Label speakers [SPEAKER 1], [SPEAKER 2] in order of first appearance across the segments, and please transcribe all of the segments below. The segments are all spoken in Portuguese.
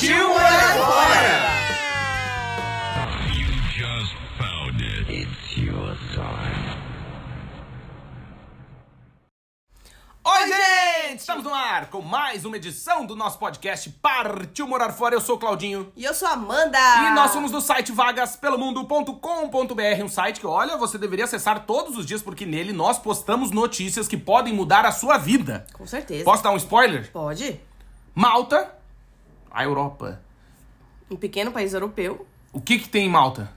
[SPEAKER 1] Partiu morar fora!
[SPEAKER 2] You just found it. It's your time.
[SPEAKER 1] Oi, gente! Estamos no ar com mais uma edição do nosso podcast Partiu Morar Fora. Eu sou o Claudinho.
[SPEAKER 3] E eu sou a Amanda.
[SPEAKER 1] E nós somos do site vagaspelomundo.com.br, um site que, olha, você deveria acessar todos os dias, porque nele nós postamos notícias que podem mudar a sua vida.
[SPEAKER 3] Com certeza.
[SPEAKER 1] Posso dar um spoiler?
[SPEAKER 3] Pode.
[SPEAKER 1] Malta, a Europa.
[SPEAKER 3] Um pequeno país europeu.
[SPEAKER 1] O que que tem em Malta?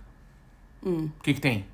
[SPEAKER 3] Hum.
[SPEAKER 1] O que que tem?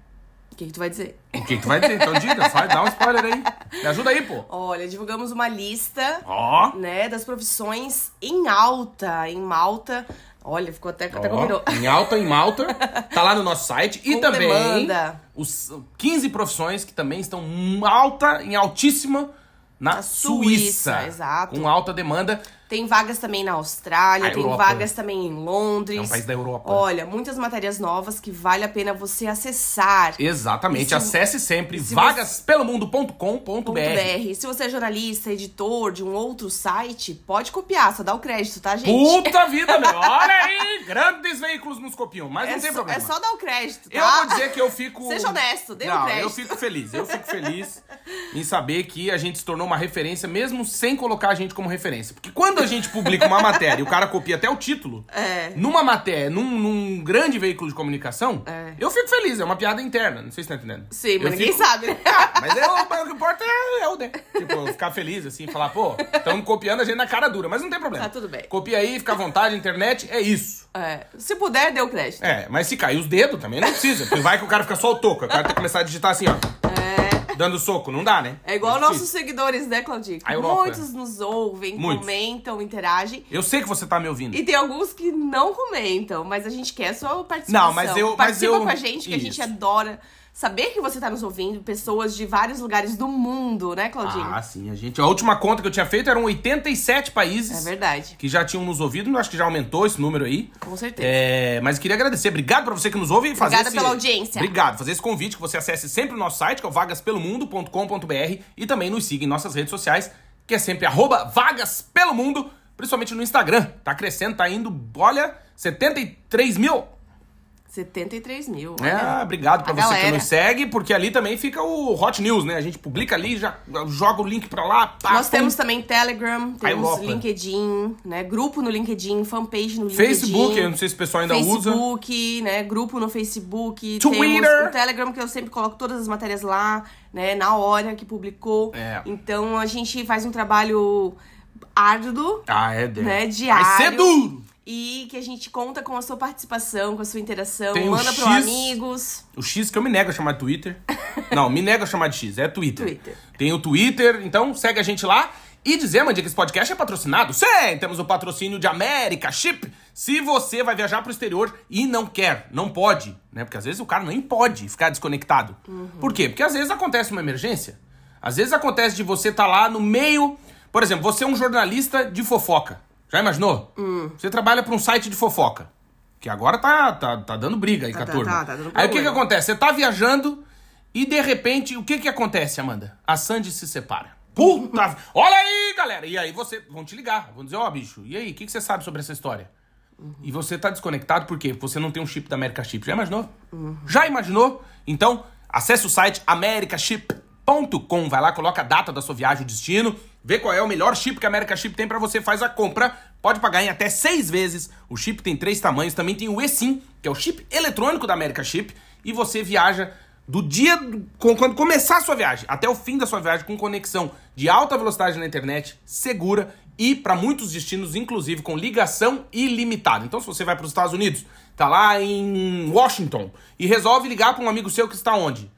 [SPEAKER 3] O que, que tu vai dizer?
[SPEAKER 1] O que que tu vai dizer? Então diga, dá um spoiler aí. Me ajuda aí, pô.
[SPEAKER 3] Olha, divulgamos uma lista,
[SPEAKER 1] Ó.
[SPEAKER 3] né, das profissões em alta, em Malta. Olha, ficou até, até
[SPEAKER 1] Ó,
[SPEAKER 3] combinou.
[SPEAKER 1] Em alta, em Malta. Tá lá no nosso site. E
[SPEAKER 3] Com
[SPEAKER 1] também
[SPEAKER 3] demanda.
[SPEAKER 1] os 15 profissões que também estão em alta, em altíssima na,
[SPEAKER 3] Na
[SPEAKER 1] Suíça.
[SPEAKER 3] Suíça, exato.
[SPEAKER 1] Com alta demanda.
[SPEAKER 3] Tem vagas também na Austrália,
[SPEAKER 1] A
[SPEAKER 3] tem
[SPEAKER 1] Europa.
[SPEAKER 3] vagas também em Londres.
[SPEAKER 1] É um país da Europa.
[SPEAKER 3] Olha, muitas matérias novas que vale a pena você acessar.
[SPEAKER 1] Exatamente.
[SPEAKER 3] Se-
[SPEAKER 1] Acesse sempre
[SPEAKER 3] se
[SPEAKER 1] vagaspelomundo.com.br.
[SPEAKER 3] .br. Se você é jornalista, editor de um outro site, pode copiar, só dá o crédito, tá, gente?
[SPEAKER 1] Puta vida, meu. Olha aí, grandes veículos nos copiam, mas
[SPEAKER 3] é,
[SPEAKER 1] não tem
[SPEAKER 3] só,
[SPEAKER 1] problema.
[SPEAKER 3] é só dar o crédito, tá?
[SPEAKER 1] Eu vou dizer que eu fico.
[SPEAKER 3] Seja honesto, dê o
[SPEAKER 1] Não,
[SPEAKER 3] crédito.
[SPEAKER 1] eu fico feliz. Eu fico feliz em saber que a gente se tornou uma referência, mesmo sem colocar a gente como referência. Porque quando a gente publica uma matéria e o cara copia até o título,
[SPEAKER 3] É.
[SPEAKER 1] numa matéria, num, num grande veículo de comunicação,
[SPEAKER 3] É.
[SPEAKER 1] eu fico feliz. É uma piada interna. Não sei se tá entendendo.
[SPEAKER 3] Sim, mas
[SPEAKER 1] Eu
[SPEAKER 3] ninguém
[SPEAKER 1] fico-
[SPEAKER 3] sabe, né?
[SPEAKER 1] Mas é, o, que importa é, é o né? Tipo, eu ficar feliz, assim, falar, pô, estamos copiando a gente na cara dura, mas não tem problema.
[SPEAKER 3] Tá tudo bem.
[SPEAKER 1] Copia aí, fica à vontade, internet, é isso.
[SPEAKER 3] É, se puder, dê o crédito.
[SPEAKER 1] É, mas se cair os dedos também não precisa. Porque vai que o cara fica só o toco. O cara tem que começar a digitar assim, ó. Dando soco. Não dá, né?
[SPEAKER 3] É igual nossos seguidores, né?
[SPEAKER 1] A Europa.
[SPEAKER 3] Muitos nos ouvem,
[SPEAKER 1] Muitos.
[SPEAKER 3] comentam, interagem.
[SPEAKER 1] Eu sei que você tá me ouvindo.
[SPEAKER 3] E tem alguns que não comentam, mas a gente quer sua participação.
[SPEAKER 1] Não, mas eu- mas
[SPEAKER 3] Participa
[SPEAKER 1] eu-
[SPEAKER 3] com a gente, que a gente
[SPEAKER 1] Isso.
[SPEAKER 3] adora saber que você tá nos ouvindo. Pessoas de vários lugares do mundo, né, Claudinho?
[SPEAKER 1] Ah, sim, a gente. A última conta que eu tinha feito eram 87 países.
[SPEAKER 3] É verdade.
[SPEAKER 1] Que já tinham nos ouvido. Acho que já aumentou esse número aí.
[SPEAKER 3] Com certeza.
[SPEAKER 1] É, mas queria agradecer. Obrigado pra você que nos ouve e fazer
[SPEAKER 3] Obrigada
[SPEAKER 1] esse...
[SPEAKER 3] pela audiência.
[SPEAKER 1] Obrigado. Fazer esse convite que você acesse sempre o nosso site, que é o vagaspelomundo.com.br e também nos siga em nossas redes sociais, que é sempre arroba vagaspelomundo, principalmente no Instagram. Tá crescendo, tá indo, olha, 73 mil.
[SPEAKER 3] 73 mil.
[SPEAKER 1] É,
[SPEAKER 3] olha.
[SPEAKER 1] obrigado pra
[SPEAKER 3] A
[SPEAKER 1] você que
[SPEAKER 3] galera.
[SPEAKER 1] nos segue, porque ali também fica o Hot News, né? A gente publica ali, já joga o link pra lá. Pá,
[SPEAKER 3] Nós
[SPEAKER 1] pum.
[SPEAKER 3] temos também Telegram, temos. LinkedIn, né? Grupo no LinkedIn, fanpage no LinkedIn.
[SPEAKER 1] Facebook, eu não sei se o pessoal ainda usa.
[SPEAKER 3] Facebook, né? Grupo no Facebook.
[SPEAKER 1] Twitter.
[SPEAKER 3] O Telegram, que eu sempre coloco todas as matérias lá, né? Na hora que publicou.
[SPEAKER 1] É.
[SPEAKER 3] Então a gente faz um trabalho árduo,
[SPEAKER 1] Ah, é, deve.
[SPEAKER 3] né? Diário.
[SPEAKER 1] Vai ser duro!
[SPEAKER 3] E que a gente conta com a sua participação, com a sua interação.
[SPEAKER 1] Tem
[SPEAKER 3] Manda pro amigos.
[SPEAKER 1] O X que eu me nego a chamar de Twitter. Não, me nego a chamar de X, é Twitter.
[SPEAKER 3] Twitter.
[SPEAKER 1] Tem o Twitter, então segue a gente lá. E dizer, Mandia, que esse podcast é patrocinado? Sim, temos o patrocínio de América Chip. Se você vai viajar pro exterior e não quer, não pode, né? Porque às vezes o cara nem pode ficar desconectado. Por quê? Porque às vezes acontece uma emergência. Às vezes acontece de você estar lá no meio... Por exemplo, você é um jornalista de fofoca. Já imaginou? Você trabalha para um site de fofoca. Que agora tá, tá, tá dando briga aí
[SPEAKER 3] Tá,
[SPEAKER 1] com a
[SPEAKER 3] tá,
[SPEAKER 1] turma.
[SPEAKER 3] tá, tá dando
[SPEAKER 1] aí o que, que acontece? Você tá viajando e de repente, o que que acontece, Amanda? A Sandy se separa. Puta! Olha aí, galera! E aí você. Vão te ligar, vão dizer, ó, bicho, e aí, o que, que você sabe sobre essa história? E você tá desconectado por quê? Porque você não tem um chip da America Chip. Já imaginou? Já imaginou? Então, acesse o site americaship.com. Vai lá, coloca a data da sua viagem, o destino, vê qual é o melhor chip que a America Chip tem pra você, faz a compra. Pode pagar em até seis vezes. O chip tem três tamanhos. Também tem o eSIM, que é o chip eletrônico da America Chip. E você viaja do dia com- quando começar a sua viagem até o fim da sua viagem com conexão de alta velocidade na internet, segura e para muitos destinos, inclusive com ligação ilimitada. Então, se você vai para os Estados Unidos, tá lá em Washington e resolve ligar para um amigo seu que está onde?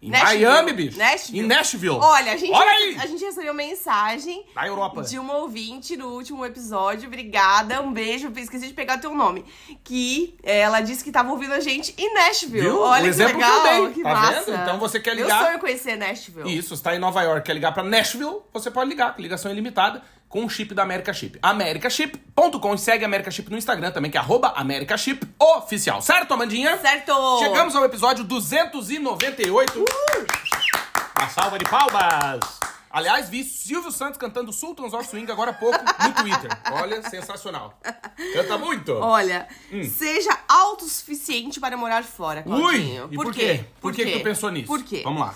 [SPEAKER 1] Em
[SPEAKER 3] Nashville.
[SPEAKER 1] Miami, bicho.
[SPEAKER 3] Nashville.
[SPEAKER 1] Em Nashville.
[SPEAKER 3] Olha, a gente,
[SPEAKER 1] Olha aí.
[SPEAKER 3] a gente recebeu mensagem
[SPEAKER 1] Na Europa.
[SPEAKER 3] de uma ouvinte no último episódio. Obrigada, um beijo. Esqueci de pegar teu nome. Que eh, ela disse que tava ouvindo a gente em Nashville.
[SPEAKER 1] Viu?
[SPEAKER 3] Olha
[SPEAKER 1] O
[SPEAKER 3] que
[SPEAKER 1] exemplo que eu
[SPEAKER 3] legal,
[SPEAKER 1] dei,
[SPEAKER 3] que
[SPEAKER 1] tá
[SPEAKER 3] massa.
[SPEAKER 1] vendo? Então você quer
[SPEAKER 3] Meu
[SPEAKER 1] ligar-
[SPEAKER 3] sonho é conhecer Nashville.
[SPEAKER 1] Isso, está em Nova York, quer ligar pra Nashville, você pode ligar, ligação ilimitada, com o chip da America Chip. americaship.com e segue a America Chip no Instagram também, que é arroba America Chip Oficial. Certo, Amandinha?
[SPEAKER 3] Certo!
[SPEAKER 1] Chegamos ao episódio 298. Uma salva de palmas! Aliás, vi Silvio Santos cantando Sultans of Swing agora há pouco no Twitter. Olha, sensacional. Canta muito.
[SPEAKER 3] Olha, seja autossuficiente para morar fora,
[SPEAKER 1] Hum. Ui!
[SPEAKER 3] Claudinho.
[SPEAKER 1] E por, quê? Por, que, que tu pensou nisso?
[SPEAKER 3] Por quê?
[SPEAKER 1] Vamos lá.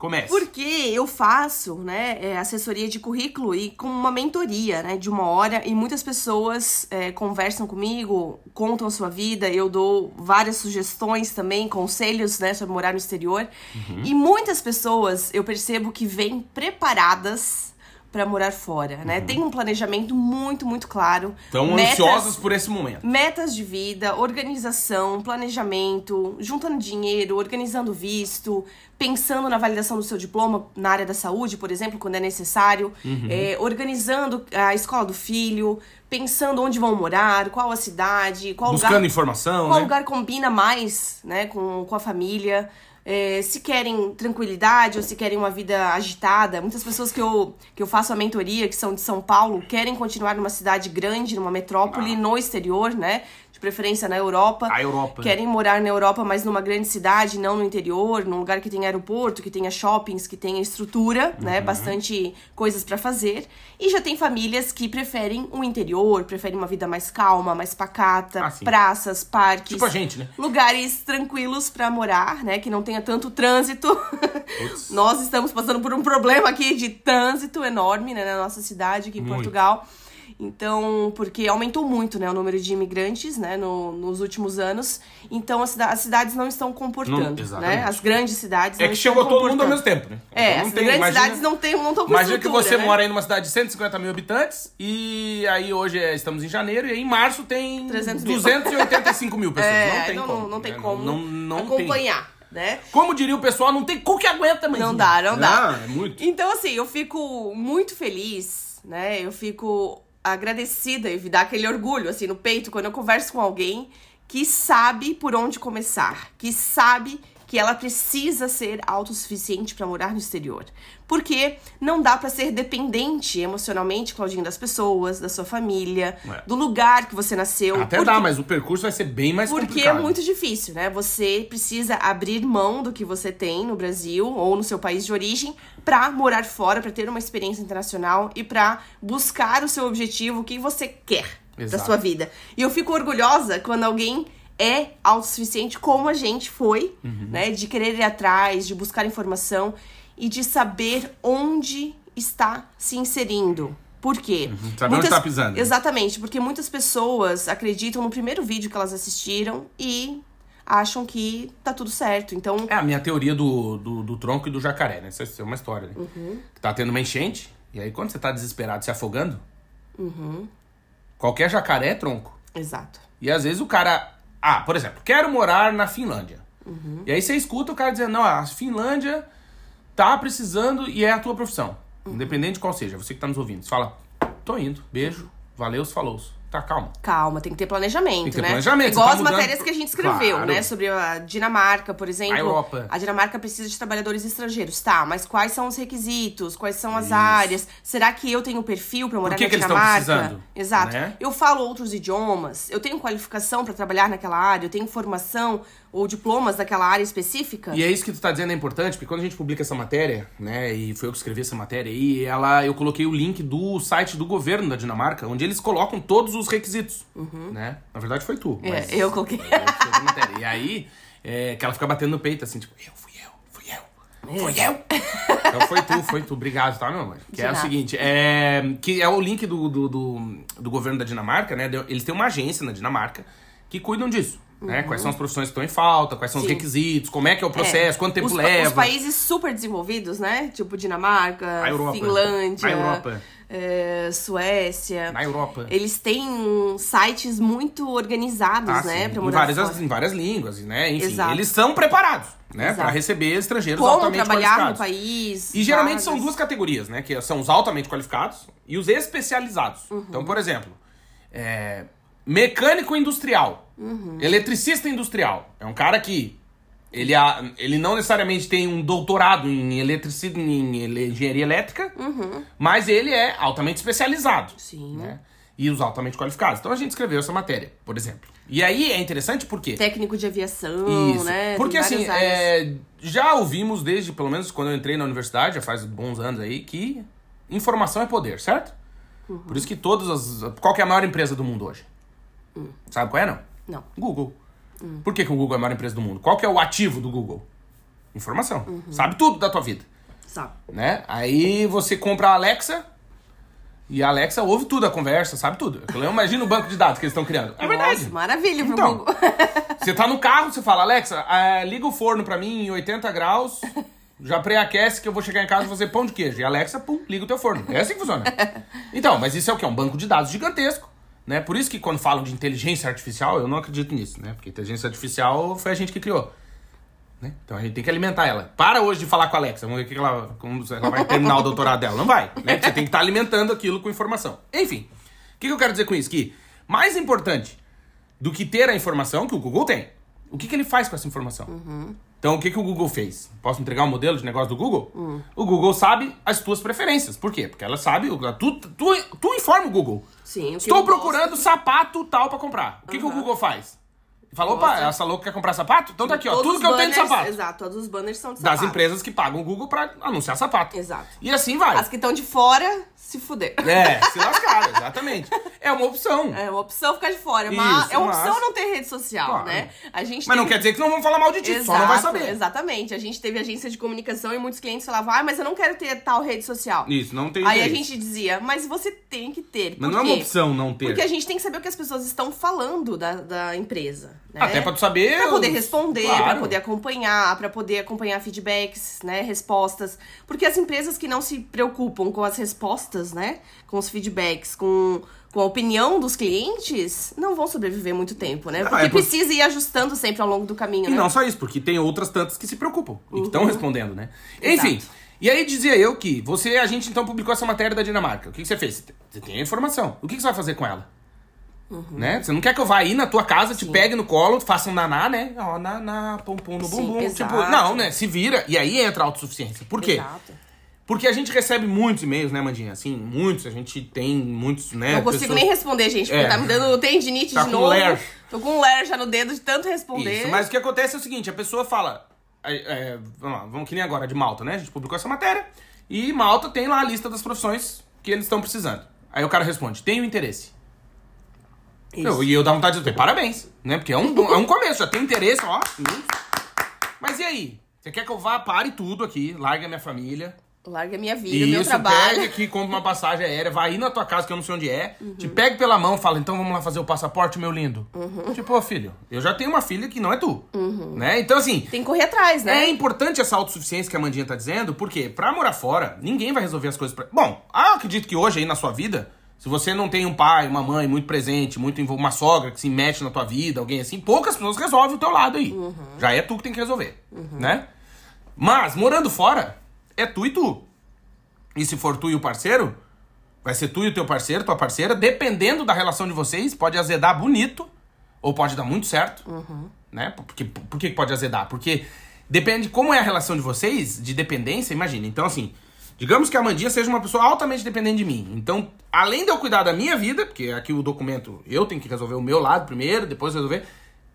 [SPEAKER 1] Comece.
[SPEAKER 3] Porque eu faço, né, é, assessoria de currículo e com uma mentoria, né, de uma hora e muitas pessoas é, conversam comigo, contam a sua vida, eu dou várias sugestões também, conselhos, né, sobre morar no exterior.
[SPEAKER 1] Uhum.
[SPEAKER 3] E muitas pessoas eu percebo que vêm preparadas para morar fora, né? Tem um planejamento muito, muito claro.
[SPEAKER 1] Estão ansiosos por esse momento.
[SPEAKER 3] Metas de vida, organização, planejamento, juntando dinheiro, organizando visto, pensando na validação do seu diploma na área da saúde, por exemplo, quando é necessário,
[SPEAKER 1] Uhum.
[SPEAKER 3] é, organizando a escola do filho, pensando onde vão morar, qual a cidade, qual
[SPEAKER 1] Buscando
[SPEAKER 3] lugar,
[SPEAKER 1] informação,
[SPEAKER 3] qual
[SPEAKER 1] né?
[SPEAKER 3] lugar combina mais né, com, com a família. É, se querem tranquilidade ou se querem uma vida agitada. Muitas pessoas que eu, que eu faço a mentoria, que são de São Paulo, querem continuar numa cidade grande, numa metrópole, no exterior, né? De preferência na Europa.
[SPEAKER 1] A Europa.
[SPEAKER 3] Querem morar na Europa, mas numa grande cidade, não no interior, num lugar que tenha aeroporto, que tenha shoppings, que tenha estrutura,
[SPEAKER 1] Uhum.
[SPEAKER 3] né? Bastante coisas pra fazer. E já tem famílias que preferem o interior, preferem uma vida mais calma, mais pacata,
[SPEAKER 1] Ah,
[SPEAKER 3] praças, parques.
[SPEAKER 1] Tipo a gente, né?
[SPEAKER 3] Lugares tranquilos pra morar, né? Que não tenha tanto trânsito. Nós estamos passando por um problema aqui de trânsito enorme, né? Na nossa cidade, aqui em
[SPEAKER 1] Muito.
[SPEAKER 3] Portugal. Então, porque aumentou muito, né, o número de imigrantes, né, no- nos últimos anos. Então, as, cida- as cidades não estão comportando,
[SPEAKER 1] Não,
[SPEAKER 3] né? As grandes cidades
[SPEAKER 1] É que chegou todo mundo ao mesmo tempo, né?
[SPEAKER 3] É,
[SPEAKER 1] Então
[SPEAKER 3] as grandes
[SPEAKER 1] imagina-
[SPEAKER 3] cidades não estão não com
[SPEAKER 1] Imagina que você
[SPEAKER 3] né?
[SPEAKER 1] mora aí numa cidade de 150 mil habitantes e aí hoje é- estamos em janeiro e aí em março tem
[SPEAKER 3] 300 mil.
[SPEAKER 1] 285 mil pessoas.
[SPEAKER 3] É,
[SPEAKER 1] não tem
[SPEAKER 3] não,
[SPEAKER 1] como.
[SPEAKER 3] não, tem
[SPEAKER 1] né?
[SPEAKER 3] como
[SPEAKER 1] Não, não tem.
[SPEAKER 3] acompanhar, né?
[SPEAKER 1] Como diria o pessoal, não tem cu que aguenta, mas
[SPEAKER 3] Não dá, não dá.
[SPEAKER 1] é muito.
[SPEAKER 3] Então, assim, eu fico muito feliz, né? Eu fico agradecida e me dá aquele orgulho, assim, no peito, quando eu converso com alguém que sabe por onde começar, que sabe que ela precisa ser autossuficiente para morar no exterior. Porque não dá para ser dependente emocionalmente, Claudinho, das pessoas, da sua família,
[SPEAKER 1] É.
[SPEAKER 3] do lugar que você nasceu.
[SPEAKER 1] Até
[SPEAKER 3] porque-
[SPEAKER 1] dá, mas o percurso vai ser bem mais
[SPEAKER 3] porque
[SPEAKER 1] complicado.
[SPEAKER 3] é muito difícil, né? Você precisa abrir mão do que você tem no Brasil ou no seu país de origem pra morar fora, pra ter uma experiência internacional e pra buscar o seu objetivo, o que você quer da
[SPEAKER 1] Exato.
[SPEAKER 3] sua vida. E eu fico orgulhosa quando alguém é autossuficiente como a gente foi,
[SPEAKER 1] Uhum.
[SPEAKER 3] né? De querer ir atrás, de buscar informação e de saber onde está se inserindo. Por quê?
[SPEAKER 1] Uhum. Saber onde tá pisando.
[SPEAKER 3] Exatamente, porque muitas pessoas acreditam no primeiro vídeo que elas assistiram e acham que tá tudo certo. Então,
[SPEAKER 1] É a minha teoria do, do, do tronco e do jacaré, né? Essa é uma história, né?
[SPEAKER 3] Uhum.
[SPEAKER 1] Tá tendo uma enchente, e aí quando você tá desesperado, se afogando,
[SPEAKER 3] Uhum.
[SPEAKER 1] qualquer jacaré é tronco.
[SPEAKER 3] exato.
[SPEAKER 1] E às vezes o cara. Ah, por exemplo, quero morar na Finlândia.
[SPEAKER 3] Uhum.
[SPEAKER 1] E aí você escuta o cara dizendo, não, a Finlândia tá precisando e é a tua profissão.
[SPEAKER 3] Uhum.
[SPEAKER 1] Independente de qual seja, você que tá nos ouvindo. Você fala, tô indo, beijo, valeu, falou. Tá, calma.
[SPEAKER 3] Calma, tem que ter planejamento,
[SPEAKER 1] Tem que ter
[SPEAKER 3] né?
[SPEAKER 1] planejamento,
[SPEAKER 3] Igual
[SPEAKER 1] você tá
[SPEAKER 3] as
[SPEAKER 1] mudando-
[SPEAKER 3] matérias que a gente escreveu,
[SPEAKER 1] Claro.
[SPEAKER 3] né? Sobre a Dinamarca, por exemplo.
[SPEAKER 1] A Europa.
[SPEAKER 3] A Dinamarca precisa de trabalhadores estrangeiros. Tá, mas quais são os requisitos? Quais são as
[SPEAKER 1] Isso.
[SPEAKER 3] áreas? Será que eu tenho perfil pra morar
[SPEAKER 1] que
[SPEAKER 3] na
[SPEAKER 1] que eles
[SPEAKER 3] Dinamarca?
[SPEAKER 1] precisando,
[SPEAKER 3] Exato.
[SPEAKER 1] né?
[SPEAKER 3] Eu falo outros idiomas, eu tenho qualificação pra trabalhar naquela área, eu tenho formação ou diplomas daquela área específica?
[SPEAKER 1] E é isso que tu tá dizendo é importante, porque quando a gente publica essa matéria, né, e foi eu que escrevi essa matéria aí, ela, eu coloquei o link do site do governo da Dinamarca, onde eles colocam todos os requisitos, né? Na verdade foi tu.
[SPEAKER 3] É, eu coloquei.
[SPEAKER 1] Eu. E aí, é, que ela fica batendo no peito, assim, tipo, eu, fui eu, fui eu, fui eu. Então foi tu, foi tu. Obrigado, tá, meu amor? Que é o seguinte, é, que é o link do, do, do, do governo da Dinamarca, né? Eles têm uma agência na Dinamarca que cuidam disso. Né? Quais são as profissões que estão em falta, quais são os
[SPEAKER 3] Uhum. Sim.
[SPEAKER 1] requisitos, como é que é o processo, quanto tempo
[SPEAKER 3] os,
[SPEAKER 1] leva.
[SPEAKER 3] Os países super desenvolvidos, né? Tipo Dinamarca,
[SPEAKER 1] Europa.
[SPEAKER 3] Finlândia,
[SPEAKER 1] Europa.
[SPEAKER 3] é, Suécia.
[SPEAKER 1] Na Europa.
[SPEAKER 3] Eles têm sites muito organizados,
[SPEAKER 1] Ah,
[SPEAKER 3] né? Pra
[SPEAKER 1] em, várias, em várias línguas, né? Enfim,
[SPEAKER 3] Exato.
[SPEAKER 1] eles são preparados. né? Para receber estrangeiros
[SPEAKER 3] Como
[SPEAKER 1] altamente
[SPEAKER 3] trabalhar
[SPEAKER 1] qualificados.
[SPEAKER 3] no país.
[SPEAKER 1] E geralmente são duas categorias, né? Que são os altamente qualificados e os especializados.
[SPEAKER 3] Uhum.
[SPEAKER 1] Então, por exemplo, é, mecânico industrial,
[SPEAKER 3] Uhum.
[SPEAKER 1] eletricista industrial. É um cara que ele, ele não necessariamente tem um doutorado em eletricidade, em engenharia elétrica, mas ele é altamente especializado.
[SPEAKER 3] Uhum. Sim.
[SPEAKER 1] né? E os altamente qualificados. Então a gente escreveu essa matéria, por exemplo. E aí é interessante porque
[SPEAKER 3] Técnico de aviação,
[SPEAKER 1] isso.
[SPEAKER 3] né?
[SPEAKER 1] Porque assim, é, já ouvimos desde, pelo menos quando eu entrei na universidade, já faz bons anos aí, que informação é poder, certo?
[SPEAKER 3] Uhum.
[SPEAKER 1] Por isso que todas as. Qual é a maior empresa do mundo hoje?
[SPEAKER 3] Hum.
[SPEAKER 1] Sabe qual é, não?
[SPEAKER 3] Não.
[SPEAKER 1] Google. Por que, que o Google é a maior empresa do mundo? Qual que é o ativo do Google? Informação.
[SPEAKER 3] Uhum.
[SPEAKER 1] Sabe tudo da tua vida,
[SPEAKER 3] Sabe?
[SPEAKER 1] né? Aí você compra a Alexa e a Alexa ouve tudo a conversa, sabe tudo. Eu imagino o banco de dados que eles estão criando. É verdade.
[SPEAKER 3] Nossa, maravilha
[SPEAKER 1] Então,
[SPEAKER 3] Google.
[SPEAKER 1] Você tá no carro, você fala, Alexa, ah, liga o forno pra mim em 80 graus, já pré-aquece que eu vou chegar em casa e fazer pão de queijo. E Alexa, pum, liga o teu forno. É assim que funciona. Então, mas isso é o quê? Um banco de dados gigantesco. Né? Por isso que quando falam de inteligência artificial, eu não acredito nisso, né? Porque inteligência artificial foi a gente que criou. Né? Então a gente tem que alimentar ela. Para hoje de falar com a Alexa, vamos ver que ela, como ela vai terminar o doutorado dela. Não vai. Né? Você tem que estar alimentando aquilo com informação. Enfim, o que, que eu quero dizer com isso? Que mais importante do que ter a informação que o Google tem, o que, que ele faz com essa informação? Então, o que, que o Google fez? Posso entregar um modelo de negócio do Google? O Google sabe as tuas preferências. Por quê? Porque ela sabe, tu, tu, tu informa o Google.
[SPEAKER 3] Sim,
[SPEAKER 1] Estou procurando
[SPEAKER 3] gosto.
[SPEAKER 1] sapato tal pra comprar. O que, que o. Google faz? Fala, opa, essa louca quer comprar sapato? Então tá aqui, ó. Tudo que eu tenho de sapato.
[SPEAKER 3] Exato, todos os banners são de
[SPEAKER 1] Das
[SPEAKER 3] sapato.
[SPEAKER 1] empresas que pagam o Google pra anunciar sapato.
[SPEAKER 3] Exato.
[SPEAKER 1] E assim vai.
[SPEAKER 3] As que estão de fora, se fuder.
[SPEAKER 1] É, se lascaram, exatamente. É uma opção.
[SPEAKER 3] É uma opção ficar de fora. É uma,
[SPEAKER 1] Isso,
[SPEAKER 3] é uma
[SPEAKER 1] mas-
[SPEAKER 3] opção não ter rede social,
[SPEAKER 1] Claro.
[SPEAKER 3] né? A gente
[SPEAKER 1] Mas não quer dizer que não vão falar mal de ti, só não vai
[SPEAKER 3] Exato,
[SPEAKER 1] saber.
[SPEAKER 3] Exatamente. A gente teve agência de comunicação e muitos clientes falavam, ah, mas eu não quero ter tal rede social.
[SPEAKER 1] Isso, não tem
[SPEAKER 3] Aí a gente dizia, mas você tem que ter.
[SPEAKER 1] Mas não é uma opção não ter.
[SPEAKER 3] Porque a gente tem que saber o que as pessoas estão falando da, da empresa. Né?
[SPEAKER 1] Até pra tu saber.
[SPEAKER 3] Pra poder responder,
[SPEAKER 1] Claro.
[SPEAKER 3] pra poder acompanhar, pra poder acompanhar feedbacks, né, respostas. Porque as empresas que não se preocupam com as respostas, né, com os feedbacks, com, com a opinião dos clientes, não vão sobreviver muito tempo, né? Porque
[SPEAKER 1] é por-
[SPEAKER 3] precisa ir ajustando sempre ao longo do caminho,
[SPEAKER 1] E
[SPEAKER 3] né?
[SPEAKER 1] não só isso, porque tem outras tantas que se preocupam e que estão respondendo, né?
[SPEAKER 3] Exato.
[SPEAKER 1] Enfim. E aí dizia eu que você, a gente então publicou essa matéria da Dinamarca. O que, que você fez? Você tem a informação. O que, que você vai fazer com ela? Né? Você não quer que eu vá aí na tua casa, te pegue no colo, faça um naná, né? Ó, naná, pum no
[SPEAKER 3] Sim,
[SPEAKER 1] bumbum.
[SPEAKER 3] exato.
[SPEAKER 1] Tipo, não, né? Se vira. E aí entra a autossuficiência. Por quê?
[SPEAKER 3] Exato.
[SPEAKER 1] Porque a gente recebe muitos e-mails, né, Mandinha? Assim, muitos. A gente tem muitos, né?
[SPEAKER 3] Não consigo nem responder, gente, porque
[SPEAKER 1] É.
[SPEAKER 3] tá me dando tendinite
[SPEAKER 1] Tá
[SPEAKER 3] de novo.
[SPEAKER 1] ler.
[SPEAKER 3] Tô com um ler já no dedo de tanto responder.
[SPEAKER 1] Isso, mas o que acontece é o seguinte, a pessoa fala. é, é, vamos lá, vamos que nem agora de Malta, né? A gente publicou essa matéria. E Malta tem lá a lista das profissões que eles estão precisando. Aí o cara responde, tenho interesse. E eu dá vontade de dizer, parabéns, né? Porque é um, é um começo, já tem interesse, ó. Mas e aí? Você quer que eu vá, pare tudo aqui, largue a minha família.
[SPEAKER 3] Larga minha vida, meu
[SPEAKER 1] Isso,
[SPEAKER 3] trabalho.
[SPEAKER 1] pegue aqui, compra uma passagem aérea, vai aí na tua casa que eu não sei onde é, te pegue pela mão fala, então vamos lá fazer o passaporte, meu lindo. Tipo, ô filho, eu já tenho uma filha que não é tu. Né? Então, assim,
[SPEAKER 3] Tem que correr atrás, né?
[SPEAKER 1] é importante essa autossuficiência que a Mandinha tá dizendo, porque pra morar fora, ninguém vai resolver as coisas pra... Bom, eu acredito que hoje aí na sua vida, se você não tem um pai, uma mãe muito presente, muito uma sogra que se mete na tua vida, alguém assim, poucas pessoas resolvem o teu lado aí. Já é tu que tem que resolver, né? Mas, morando fora, é tu e tu. E se for tu e o parceiro, vai ser tu e o teu parceiro, tua parceira, dependendo da relação de vocês, pode azedar bonito ou pode dar muito certo, né? Porque, por que que pode azedar? Porque depende de como é a relação de vocês, de dependência, imagina. Então, assim, digamos que a Mandinha seja uma pessoa altamente dependente de mim. Então, além de eu cuidar da minha vida, porque aqui o documento eu tenho que resolver o meu lado primeiro, depois resolver,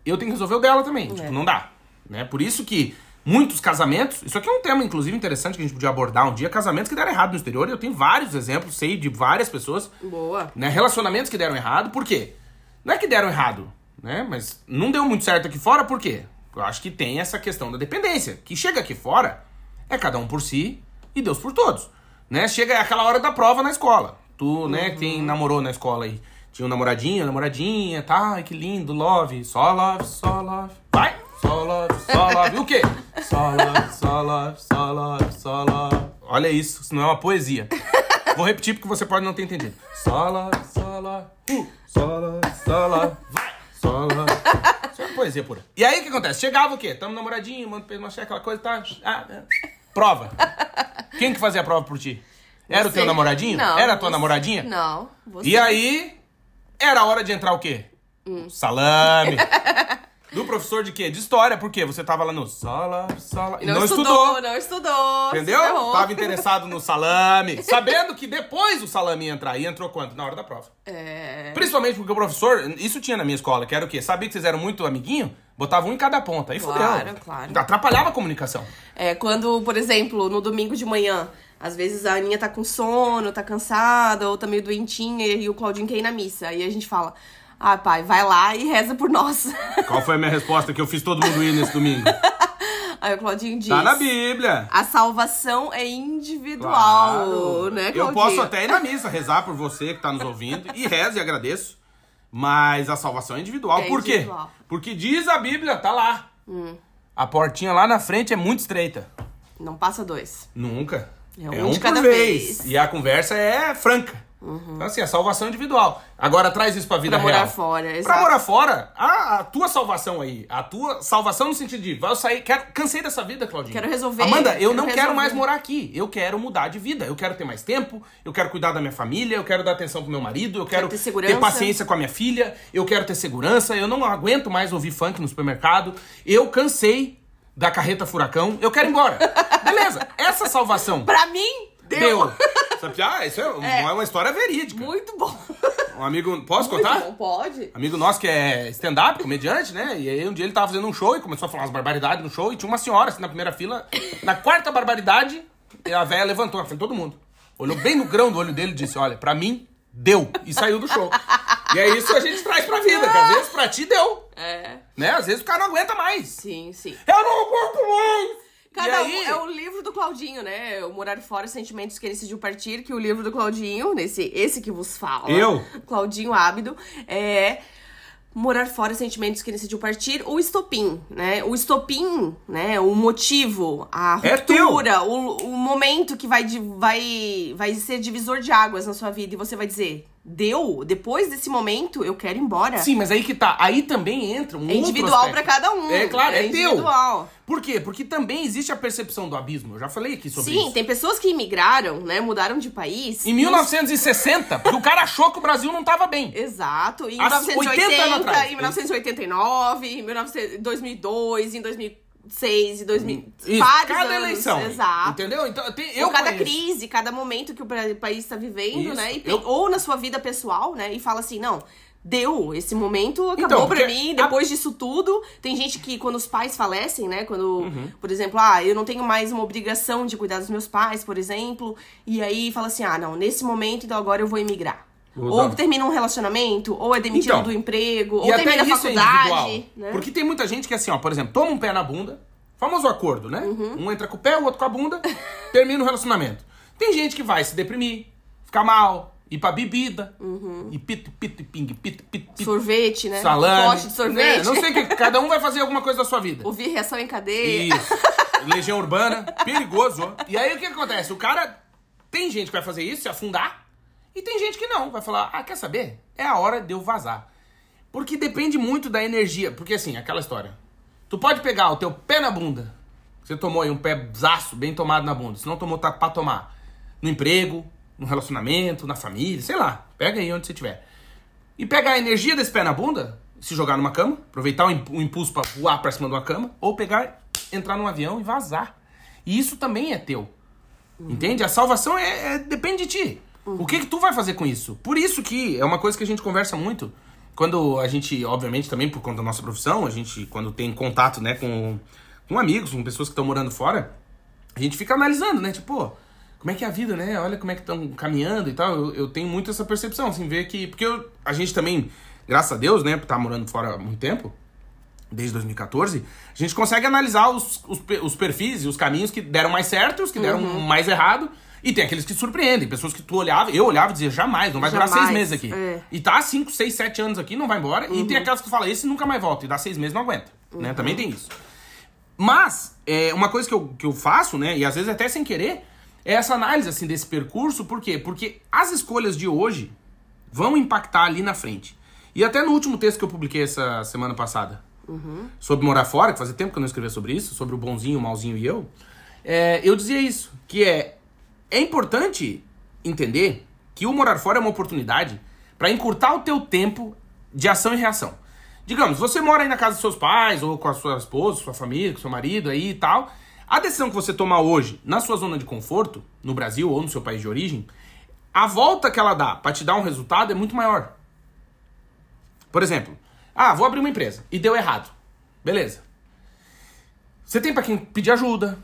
[SPEAKER 1] eu tenho que resolver o dela também. Tipo, não dá. Né? Por isso que muitos casamentos, isso aqui é um tema, inclusive, interessante que a gente podia abordar um dia, casamentos que deram errado no exterior. Eu tenho vários exemplos, sei de várias pessoas
[SPEAKER 3] Boa.
[SPEAKER 1] né? Relacionamentos que deram errado, por quê? Não é que deram errado, né? Mas não deu muito certo aqui fora, por quê? Eu acho que tem essa questão da dependência. Que chega aqui fora, é cada um por si e Deus por todos. Né? Chega aquela hora da prova na escola. Tu, né, quem namorou na escola aí, tinha um namoradinho, namoradinha, tá, ai que lindo, love, só love, só love. Vai! Só love, só love. E o quê? Só love, só love, só love, só love. Olha isso, isso não é uma poesia. Vou repetir porque você pode não ter entendido. Só love, só love, uh, só love, só love, vai! Só love, Isso é uma poesia pura. E aí o que acontece? Chegava o quê? Tamo namoradinho, manda uma cheque, aquela coisa, tá? Ah, é. Prova. Quem que fazia a prova por ti? Era o
[SPEAKER 3] Você.
[SPEAKER 1] teu namoradinho?
[SPEAKER 3] Não,
[SPEAKER 1] Era a tua
[SPEAKER 3] você-
[SPEAKER 1] namoradinha?
[SPEAKER 3] Não. Você.
[SPEAKER 1] E aí, era a hora de entrar o quê?
[SPEAKER 3] Hum.
[SPEAKER 1] Salame. Do professor de quê? De história, por quê? Você tava lá no sala, sala.
[SPEAKER 3] E não, estudou, não estudou.
[SPEAKER 1] Entendeu? Tava interessado no salame. Sabendo que depois o salame ia entrar. E entrou quanto? Na hora da prova.
[SPEAKER 3] É.
[SPEAKER 1] Principalmente porque o professor, isso tinha na minha escola, que era o quê? Sabia que vocês eram muito amiguinho? Botava um em cada ponta. Aí
[SPEAKER 3] Claro,
[SPEAKER 1] fudeu.
[SPEAKER 3] claro.
[SPEAKER 1] Atrapalhava a comunicação.
[SPEAKER 3] É, quando, por exemplo, no domingo de manhã, às vezes a Aninha tá com sono, tá cansada, ou tá meio doentinha, e o Claudinho quer ir na missa. Aí a gente fala, ah, pai, vai lá e reza por nós.
[SPEAKER 1] Qual foi a minha resposta que eu fiz todo mundo ir nesse domingo?
[SPEAKER 3] Aí o Claudinho diz...
[SPEAKER 1] Tá na Bíblia.
[SPEAKER 3] A salvação é individual,
[SPEAKER 1] Claro.
[SPEAKER 3] né,
[SPEAKER 1] Eu
[SPEAKER 3] Claudinho?
[SPEAKER 1] posso até ir na missa rezar por você que tá nos ouvindo. E rezo e agradeço. Mas a salvação é individual.
[SPEAKER 3] É
[SPEAKER 1] por quê?
[SPEAKER 3] individual. Hum.
[SPEAKER 1] Porque diz a Bíblia, tá lá. A portinha lá na frente é muito estreita.
[SPEAKER 3] Não passa dois.
[SPEAKER 1] Nunca.
[SPEAKER 3] É um de cada vez. Uhum.
[SPEAKER 1] E a conversa é franca. Então, assim, a salvação é individual. Agora traz isso pra vida
[SPEAKER 3] Pra morar
[SPEAKER 1] real.
[SPEAKER 3] fora,
[SPEAKER 1] Pra
[SPEAKER 3] exato.
[SPEAKER 1] morar fora, a, a tua salvação aí, a tua salvação no sentido de, vai sair, quero, cansei dessa vida, Claudinha.
[SPEAKER 3] Quero resolver,
[SPEAKER 1] Amanda, eu
[SPEAKER 3] quero
[SPEAKER 1] não quero
[SPEAKER 3] resolver.
[SPEAKER 1] mais morar aqui. Eu quero mudar de vida. Eu quero ter mais tempo, eu quero cuidar da minha família, eu quero dar atenção pro meu marido, eu quero,
[SPEAKER 3] ter segurança.
[SPEAKER 1] paciência com a minha filha, eu quero ter segurança, eu não aguento mais ouvir funk no supermercado. Eu cansei da carreta furacão, eu quero ir embora. Beleza, essa salvação
[SPEAKER 3] Pra mim, deu.
[SPEAKER 1] deu. Sabe? Ah, isso é, é uma história verídica.
[SPEAKER 3] Muito bom.
[SPEAKER 1] Um amigo. Posso
[SPEAKER 3] Muito
[SPEAKER 1] contar?
[SPEAKER 3] bom, pode.
[SPEAKER 1] Amigo nosso que é stand-up, comediante, né? E aí um dia ele tava fazendo um show e começou a falar umas barbaridades no show e tinha uma senhora assim na primeira fila. Na quarta barbaridade, a velha levantou na frente de todo mundo. Olhou bem no grão do olho dele e disse: Olha, pra mim, deu. E saiu do show. E é isso que a gente traz pra vida, que às vezes pra ti deu.
[SPEAKER 3] É,
[SPEAKER 1] Né? Às vezes o cara não aguenta mais.
[SPEAKER 3] sim, sim.
[SPEAKER 1] Eu não aguento mais!
[SPEAKER 3] Cada
[SPEAKER 1] aí,
[SPEAKER 3] um é o livro do Claudinho, né? O Morar Fora, Sentimentos que ele decidiu partir, que o livro do Claudinho, nesse, esse que vos fala.
[SPEAKER 1] Eu?
[SPEAKER 3] Claudinho Ábido, é Morar Fora, Sentimentos que ele decidiu partir, o estopim, né? O estopim, né? O motivo, a
[SPEAKER 1] É
[SPEAKER 3] ruptura, o, o momento que vai, vai, vai ser divisor de águas na sua vida e você vai dizer, deu? Depois desse momento, eu quero ir embora.
[SPEAKER 1] Sim, mas aí que tá. Aí também entra um
[SPEAKER 3] É individual pra cada um.
[SPEAKER 1] É claro, é,
[SPEAKER 3] É
[SPEAKER 1] teu.
[SPEAKER 3] individual.
[SPEAKER 1] Por quê? Porque também existe a percepção do abismo. Eu já falei aqui sobre
[SPEAKER 3] Sim,
[SPEAKER 1] isso.
[SPEAKER 3] tem pessoas que imigraram, né? Mudaram de país.
[SPEAKER 1] Em 1960, porque o cara achou que o Brasil não tava bem.
[SPEAKER 3] Exato. Em
[SPEAKER 1] Há 80 anos
[SPEAKER 3] 1980,
[SPEAKER 1] atrás.
[SPEAKER 3] em 1989, em 1900 2002, em 2006, em 2000.
[SPEAKER 1] Isso, cada
[SPEAKER 3] anos.
[SPEAKER 1] eleição.
[SPEAKER 3] Exato.
[SPEAKER 1] Entendeu? Então, tem,
[SPEAKER 3] Ou
[SPEAKER 1] eu
[SPEAKER 3] cada
[SPEAKER 1] conheço.
[SPEAKER 3] crise, cada momento que o país está vivendo,
[SPEAKER 1] Isso,
[SPEAKER 3] né? E
[SPEAKER 1] eu-
[SPEAKER 3] Ou na sua vida pessoal, né? E fala assim, não. Deu, esse momento acabou
[SPEAKER 1] Então,
[SPEAKER 3] pra mim,
[SPEAKER 1] a-
[SPEAKER 3] depois disso tudo. Tem gente que, quando os pais falecem, né? Quando,
[SPEAKER 1] Uhum.
[SPEAKER 3] por exemplo, ah, eu não tenho mais uma obrigação de cuidar dos meus pais, por exemplo. E aí fala assim, ah, não, nesse momento, então agora eu vou emigrar.
[SPEAKER 1] Vou
[SPEAKER 3] Ou
[SPEAKER 1] dar-
[SPEAKER 3] termina um relacionamento, ou é demitido
[SPEAKER 1] Então,
[SPEAKER 3] do emprego, ou termina a
[SPEAKER 1] é
[SPEAKER 3] faculdade.
[SPEAKER 1] individual.
[SPEAKER 3] né?
[SPEAKER 1] Porque tem muita gente que assim, ó, por exemplo, toma um pé na bunda, famoso acordo, né?
[SPEAKER 3] Uhum.
[SPEAKER 1] Um entra com o pé, o outro com a bunda, termina o relacionamento. Tem gente que vai se deprimir, ficar mal, ir pra bebida, e pito, pito, ping, pito, pito, pito,
[SPEAKER 3] Sorvete, né?
[SPEAKER 1] salame.
[SPEAKER 3] Pote de sorvete.
[SPEAKER 1] né? Não sei o que, cada um vai fazer alguma coisa da sua vida.
[SPEAKER 3] Ouvir reação em cadeia.
[SPEAKER 1] Isso. Legião urbana, perigoso. ó. E aí o que acontece? O cara. Tem gente que vai fazer isso, se afundar, e tem gente que não. Vai falar: ah, quer saber? É a hora de eu vazar. Porque depende muito da energia. Porque assim, aquela história. Tu pode pegar o teu pé na bunda. Você tomou aí um pézaço bem tomado na bunda. Se não tomou, tá pra tomar. No emprego, no relacionamento, na família, sei lá. Pega aí onde você estiver. E pegar a energia desse pé na bunda, se jogar numa cama, aproveitar o imp- o impulso pra voar pra cima de uma cama, ou pegar, entrar num avião e vazar. E isso também é teu. Entende? A salvação é, é- depende de ti. O que que tu vai fazer com isso? Por isso que é uma coisa que a gente conversa muito. Quando a gente, obviamente, também por conta da nossa profissão, a gente, quando tem contato, né, com, com amigos, com pessoas que estão morando fora, a gente fica analisando, né? Tipo, pô, como é que é a vida, né? Olha como é que estão caminhando e tal. Eu, eu tenho muito essa percepção, assim, ver que. Porque eu- a gente também, graças a Deus, né, por estar morando fora há muito tempo, desde 2014, a gente consegue analisar os, os, os perfis e os caminhos que deram mais certo, os que deram mais errado. E tem aqueles que surpreendem, pessoas que tu olhava, eu olhava e dizia, jamais, não vai durar
[SPEAKER 3] Jamais,
[SPEAKER 1] seis meses aqui.
[SPEAKER 3] é.
[SPEAKER 1] E tá 5, 6, 7 anos aqui, não vai embora. E tem aquelas que tu fala, esse nunca mais volta, e dá seis meses não aguenta. Né? Também tem isso. Mas, é, uma coisa que eu, que eu faço, né, e às vezes até sem querer, é essa análise, assim, desse percurso. Por quê? Porque as escolhas de hoje vão impactar ali na frente. E até no último texto que eu publiquei essa semana passada, sobre morar fora, que fazia tempo que eu não escrevia sobre isso, sobre o bonzinho, o malzinho e eu, é, eu dizia isso, que é, é importante entender que o morar fora é uma oportunidade para encurtar o teu tempo de ação e reação. Digamos, você mora aí na casa dos seus pais, ou com a sua esposa, sua família, com seu marido aí e tal. A decisão que você tomar hoje, na sua zona de conforto, no Brasil ou no seu país de origem, a volta que ela dá para te dar um resultado é muito maior. Por exemplo, ah, vou abrir uma empresa e deu errado. Beleza. Você tem para quem pedir ajuda.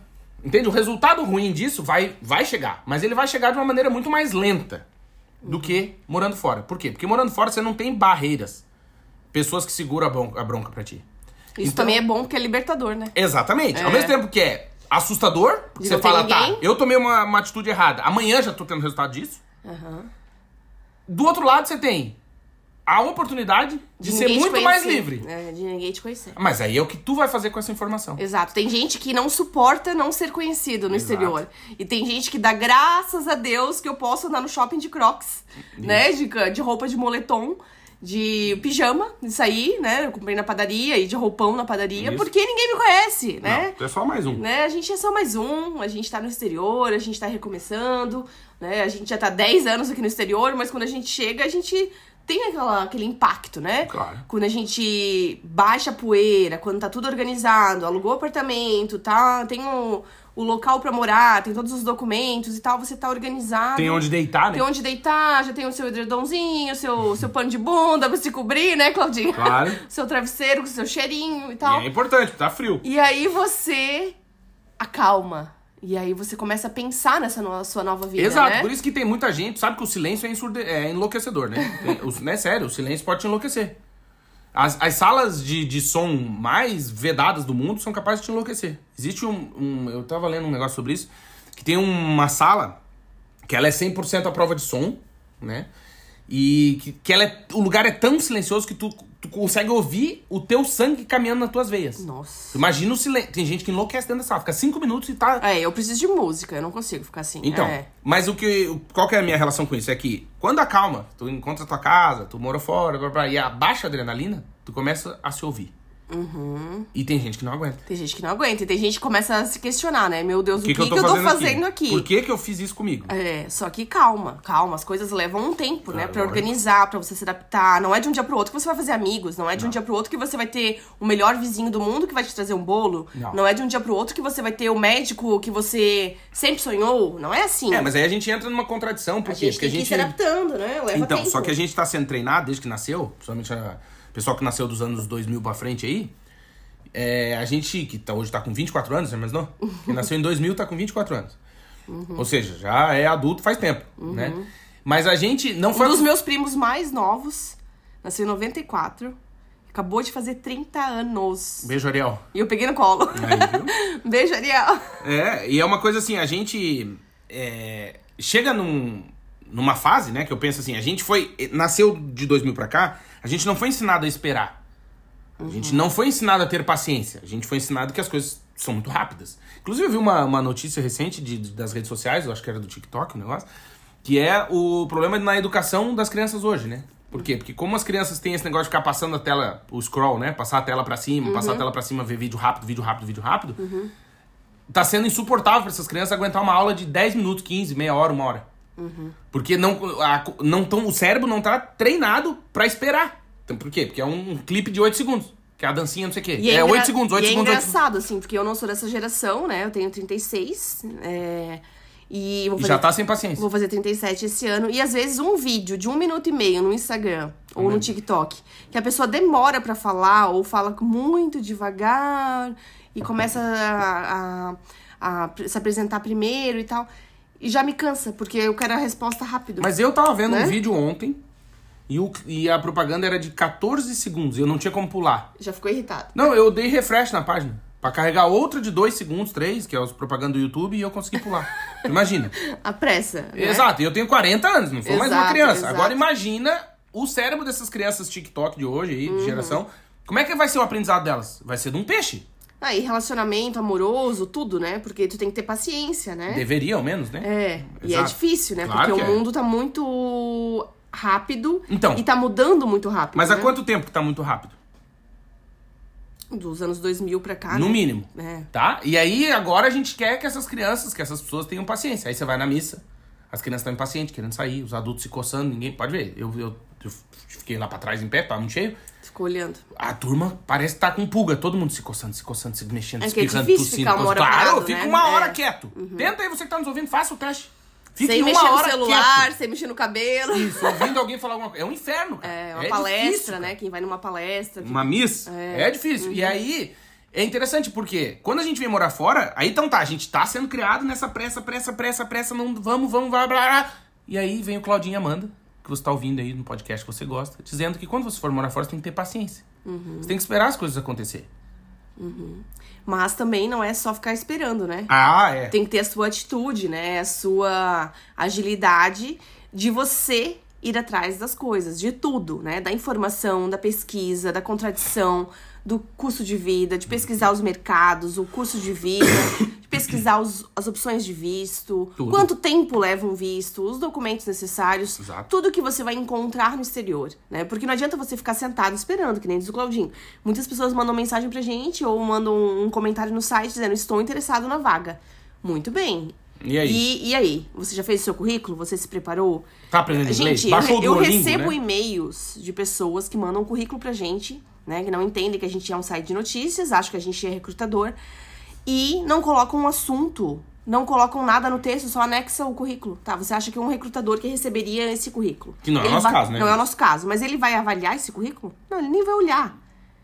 [SPEAKER 1] Entende? O resultado ruim disso vai, vai chegar, mas ele vai chegar de uma maneira muito mais lenta do que morando fora. Por quê? Porque morando fora você não tem barreiras. Pessoas que seguram a bronca, a bronca pra ti.
[SPEAKER 3] Isso
[SPEAKER 1] Então-
[SPEAKER 3] também é bom porque é libertador, né?
[SPEAKER 1] Exatamente. Ao
[SPEAKER 3] É.
[SPEAKER 1] mesmo tempo que é assustador, porque você fala, tá,
[SPEAKER 3] ninguém.
[SPEAKER 1] eu tomei uma, uma atitude errada, amanhã já tô tendo resultado disso.
[SPEAKER 3] Aham.
[SPEAKER 1] Do outro lado, você tem a oportunidade de, ser
[SPEAKER 3] ninguém te
[SPEAKER 1] muito mais livre.
[SPEAKER 3] É, de ninguém te conhecer.
[SPEAKER 1] Mas aí é o que tu vai fazer com essa informação.
[SPEAKER 3] Exato. Tem gente que não suporta não ser conhecido no
[SPEAKER 1] Exato.
[SPEAKER 3] exterior. E tem gente que dá graças a Deus que eu posso andar no shopping de crocs, né? De, de roupa de moletom, de pijama, isso aí, né? Eu comprei na padaria e de roupão na padaria,
[SPEAKER 1] Isso.
[SPEAKER 3] porque ninguém me conhece, né?
[SPEAKER 1] Não, tu é só mais um.
[SPEAKER 3] né? A gente é só mais um, a gente tá no exterior, a gente tá recomeçando, né? A gente já tá 10 anos aqui no exterior, mas quando a gente chega, a gente tem aquela, aquele impacto, né?
[SPEAKER 1] Claro.
[SPEAKER 3] Quando a gente baixa a poeira, quando tá tudo organizado, alugou apartamento, tá? Tem o, o local pra morar, tem todos os documentos e tal, você tá organizado.
[SPEAKER 1] Tem onde deitar, né?
[SPEAKER 3] Tem onde deitar, já tem o seu edredomzinho, seu, seu pano de bunda pra se cobrir, né, Claudinha?
[SPEAKER 1] Claro.
[SPEAKER 3] seu travesseiro com seu cheirinho e
[SPEAKER 1] E
[SPEAKER 3] tal.
[SPEAKER 1] é importante, tá frio.
[SPEAKER 3] E aí você acalma. E aí você começa a pensar nessa no- sua nova vida,
[SPEAKER 1] Exato,
[SPEAKER 3] né?
[SPEAKER 1] por isso que tem muita gente, sabe que o silêncio é, ensurde... é enlouquecedor, né? Tem- o- né? Sério, o silêncio pode te enlouquecer. As, as salas de, de som mais vedadas do mundo são capazes de te enlouquecer. Existe um, um- Eu tava lendo um negócio sobre isso, que tem uma sala que ela é 100% à prova de som, né? E que, que ela é, o lugar é tão silencioso que tu, tu consegue ouvir o teu sangue caminhando nas tuas veias.
[SPEAKER 3] Nossa.
[SPEAKER 1] Imagina o silêncio. Tem gente que enlouquece dentro da sala, fica cinco minutos e tá,
[SPEAKER 3] É, eu preciso de música, eu não consigo ficar assim.
[SPEAKER 1] então,
[SPEAKER 3] É.
[SPEAKER 1] mas o que. Qual que é a minha relação com isso? É que quando acalma, tu encontra a tua casa, tu mora fora, blá, blá, e abaixa a adrenalina, tu começa a se ouvir.
[SPEAKER 3] Uhum.
[SPEAKER 1] E tem gente que não aguenta.
[SPEAKER 3] Tem gente que não aguenta. E tem gente que começa a se questionar, né? Meu Deus,
[SPEAKER 1] O
[SPEAKER 3] o que, que, eu tô fazendo, aqui?
[SPEAKER 1] Por que, que eu fiz isso comigo?
[SPEAKER 3] É, só que calma, calma. As coisas levam um tempo, né?
[SPEAKER 1] Ah,
[SPEAKER 3] Pra
[SPEAKER 1] lógico.
[SPEAKER 3] organizar, pra você se adaptar. Não é de um dia pro outro que você vai fazer amigos. Não é de um dia pro outro que você vai ter o melhor vizinho do mundo que vai te trazer um bolo.
[SPEAKER 1] Não.
[SPEAKER 3] é de um dia pro outro que você vai ter o médico que você sempre sonhou. Não é assim.
[SPEAKER 1] É, mas aí a gente entra numa contradição, por
[SPEAKER 3] a
[SPEAKER 1] quê?
[SPEAKER 3] gente
[SPEAKER 1] Porque
[SPEAKER 3] que ir se adaptando, né? Leva
[SPEAKER 1] Então,
[SPEAKER 3] tempo.
[SPEAKER 1] só que a gente tá sendo treinado desde que nasceu, principalmente a- pessoal que nasceu dos anos 2000 pra frente aí, é, a gente, que tá, hoje tá com 24 anos, né, mas não? Que nasceu em 2000 tá com 24 anos.
[SPEAKER 3] Uhum.
[SPEAKER 1] Ou seja, já é adulto faz tempo, né? Mas a gente não
[SPEAKER 3] Um
[SPEAKER 1] foi...
[SPEAKER 3] dos meus primos mais novos nasceu em 94. Acabou de fazer 30 anos.
[SPEAKER 1] Beijo, Ariel.
[SPEAKER 3] E eu peguei no colo.
[SPEAKER 1] Aí?
[SPEAKER 3] Beijo, Ariel.
[SPEAKER 1] É, e é uma coisa assim, a gente é, chega num, numa fase, né, que eu penso assim, a gente foi, nasceu de 2000 pra cá, a gente não foi ensinado a esperar. A gente não foi ensinado a ter paciência. A gente foi ensinado que as coisas são muito rápidas. Inclusive, eu vi uma, uma notícia recente de, de- das redes sociais, eu acho que era do TikTok o negócio, que é o problema na educação das crianças hoje, né? Por quê? Porque como as crianças têm esse negócio de ficar passando a tela, o scroll, né? Passar a tela pra cima, passar a tela pra cima, ver vídeo rápido, vídeo rápido, vídeo rápido, tá sendo insuportável pra essas crianças aguentar uma aula de 10 minutos, 15, meia hora, uma hora. Porque não, a- não tão, o cérebro não tá treinado pra esperar. Então, por quê? Porque é um, clipe de 8 segundos. Que é a dancinha, não sei o quê.
[SPEAKER 3] E
[SPEAKER 1] é
[SPEAKER 3] engra-
[SPEAKER 1] 8 segundos, 8
[SPEAKER 3] e
[SPEAKER 1] segundos,
[SPEAKER 3] é
[SPEAKER 1] 8 segundos.
[SPEAKER 3] engraçado, assim, porque eu não sou dessa geração, né? Eu tenho 36. É... E vou
[SPEAKER 1] E
[SPEAKER 3] fazer,
[SPEAKER 1] já tá sem paciência.
[SPEAKER 3] vou fazer 37 esse ano. E às vezes um vídeo de um minuto e meio no Instagram ou no TikTok, que a pessoa demora pra falar ou fala muito devagar e começa a, a- a se apresentar primeiro e tal. E já me cansa, porque eu quero a resposta rápido.
[SPEAKER 1] Mas eu tava vendo
[SPEAKER 3] Né?
[SPEAKER 1] um vídeo ontem e, o, e a propaganda era de 14 segundos e eu não tinha como pular.
[SPEAKER 3] Já ficou irritado.
[SPEAKER 1] Não, eu dei refresh na página. Pra carregar outra de 2 segundos, 3, que é os propaganda do YouTube, e eu consegui pular. Imagina.
[SPEAKER 3] A pressa. né?
[SPEAKER 1] Exato, e eu tenho 40 anos, não sou mais uma
[SPEAKER 3] Exato,
[SPEAKER 1] criança.
[SPEAKER 3] exato.
[SPEAKER 1] Agora imagina o cérebro dessas crianças TikTok de hoje aí,
[SPEAKER 3] Uhum.
[SPEAKER 1] de geração. Como é que vai ser o aprendizado delas? Vai ser de um peixe.
[SPEAKER 3] Aí, relacionamento amoroso, tudo, né? Porque tu tem que ter paciência, né?
[SPEAKER 1] Deveria, ao menos, né?
[SPEAKER 3] É, e é
[SPEAKER 1] Exato.
[SPEAKER 3] difícil, né?
[SPEAKER 1] Claro
[SPEAKER 3] Porque
[SPEAKER 1] que
[SPEAKER 3] o
[SPEAKER 1] é.
[SPEAKER 3] mundo tá muito rápido
[SPEAKER 1] Então.
[SPEAKER 3] e tá mudando muito rápido.
[SPEAKER 1] Mas
[SPEAKER 3] né?
[SPEAKER 1] há quanto tempo que tá muito rápido?
[SPEAKER 3] Dos anos 2000 pra cá,
[SPEAKER 1] No
[SPEAKER 3] né?
[SPEAKER 1] mínimo.
[SPEAKER 3] É.
[SPEAKER 1] Tá? E aí, agora a gente quer que essas crianças, que essas pessoas tenham paciência. Aí você vai na missa, as crianças estão impacientes, querendo sair, os adultos se coçando, ninguém. Pode ver. Eu, eu, eu fiquei lá pra trás em pé, tava muito cheio.
[SPEAKER 3] Ficou olhando.
[SPEAKER 1] A turma parece que tá com pulga, todo mundo se coçando, se coçando, se mexendo,
[SPEAKER 3] É que é
[SPEAKER 1] espirrando,
[SPEAKER 3] difícil
[SPEAKER 1] tossindo.
[SPEAKER 3] ficar uma hora
[SPEAKER 1] Claro,
[SPEAKER 3] parado,
[SPEAKER 1] fica
[SPEAKER 3] né?
[SPEAKER 1] uma hora
[SPEAKER 3] É.
[SPEAKER 1] quieto. Tenta aí, você que tá nos ouvindo, faça o teste. Fique
[SPEAKER 3] sem
[SPEAKER 1] uma
[SPEAKER 3] mexer no celular,
[SPEAKER 1] quieto.
[SPEAKER 3] sem mexer no cabelo.
[SPEAKER 1] Isso, ouvindo alguém falar alguma coisa. É um inferno, cara.
[SPEAKER 3] É, uma
[SPEAKER 1] difícil,
[SPEAKER 3] palestra,
[SPEAKER 1] cara.
[SPEAKER 3] né? Quem vai numa palestra.
[SPEAKER 1] Uma miss é, difícil. E aí, é interessante porque quando a gente vem morar fora, aí então tá, a gente tá sendo criado nessa pressa, pressa, pressa, pressa, não vamos, vamos, blá, blá, blá. E aí vem o Claudinho e Amanda, que você tá ouvindo aí no podcast que você gosta, dizendo que quando você for morar fora, você tem que ter paciência. Você tem que esperar as coisas acontecer.
[SPEAKER 3] Mas também não é só ficar esperando, né?
[SPEAKER 1] Ah, é.
[SPEAKER 3] Tem que ter a sua atitude, né? A sua agilidade de você ir atrás das coisas, de tudo, né? Da informação, da pesquisa, da contradição, do custo de vida, de pesquisar os mercados, o curso de vida, de pesquisar os- as opções de visto,
[SPEAKER 1] Tudo.
[SPEAKER 3] quanto tempo leva um visto, os documentos necessários,
[SPEAKER 1] Exato.
[SPEAKER 3] tudo que você vai encontrar no exterior, né? Porque não adianta você ficar sentado esperando, que nem diz o Claudinho. Muitas pessoas mandam mensagem pra gente ou mandam um comentário no site dizendo: Estou interessado na vaga. Muito bem.
[SPEAKER 1] E aí?
[SPEAKER 3] E, e aí? Você já fez o seu currículo? Você se preparou?
[SPEAKER 1] Tá aprendendo inglês?
[SPEAKER 3] Gente, eu, eu recebo
[SPEAKER 1] né?
[SPEAKER 3] e-mails de pessoas que mandam currículo pra gente, né? Que não entendem que a gente é um site de notícias, acham que a gente é recrutador. E não colocam um assunto, não colocam nada no texto, só anexa o currículo. Tá, você acha que é um recrutador que receberia esse currículo.
[SPEAKER 1] Que não é o
[SPEAKER 3] Ele
[SPEAKER 1] nosso
[SPEAKER 3] vai-
[SPEAKER 1] caso, né?
[SPEAKER 3] Não é o nosso caso. Mas ele vai avaliar esse currículo? Não, ele nem vai olhar.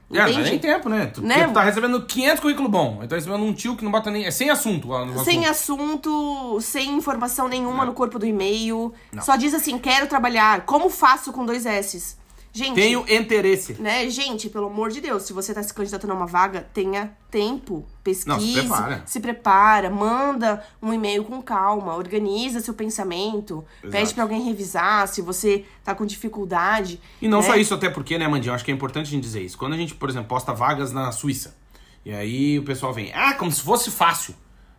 [SPEAKER 1] É, não
[SPEAKER 3] Entende?
[SPEAKER 1] é nem tempo, né? Tu,
[SPEAKER 3] Né?
[SPEAKER 1] tu tá recebendo 500 currículos bons. Aí tá recebendo um tio que não bota nem... É sem assunto.
[SPEAKER 3] Sem
[SPEAKER 1] assunto.
[SPEAKER 3] assunto, sem informação nenhuma no corpo do e-mail. Só diz assim, quero trabalhar. Como faço com dois S's? Gente,
[SPEAKER 1] Tenho interesse.
[SPEAKER 3] né, gente, pelo amor de Deus, se você tá se candidatando a uma vaga, tenha tempo, pesquise,
[SPEAKER 1] Não, se prepara.
[SPEAKER 3] se prepara, manda um e-mail com calma, organiza seu pensamento,
[SPEAKER 1] Exato.
[SPEAKER 3] pede pra alguém revisar se você tá com dificuldade.
[SPEAKER 1] E não
[SPEAKER 3] né?
[SPEAKER 1] só isso, até porque, né, Mandinho? Eu acho que é importante a gente dizer isso. Quando a gente, por exemplo, posta vagas na Suíça, e aí o pessoal vem, ah, como se fosse fácil.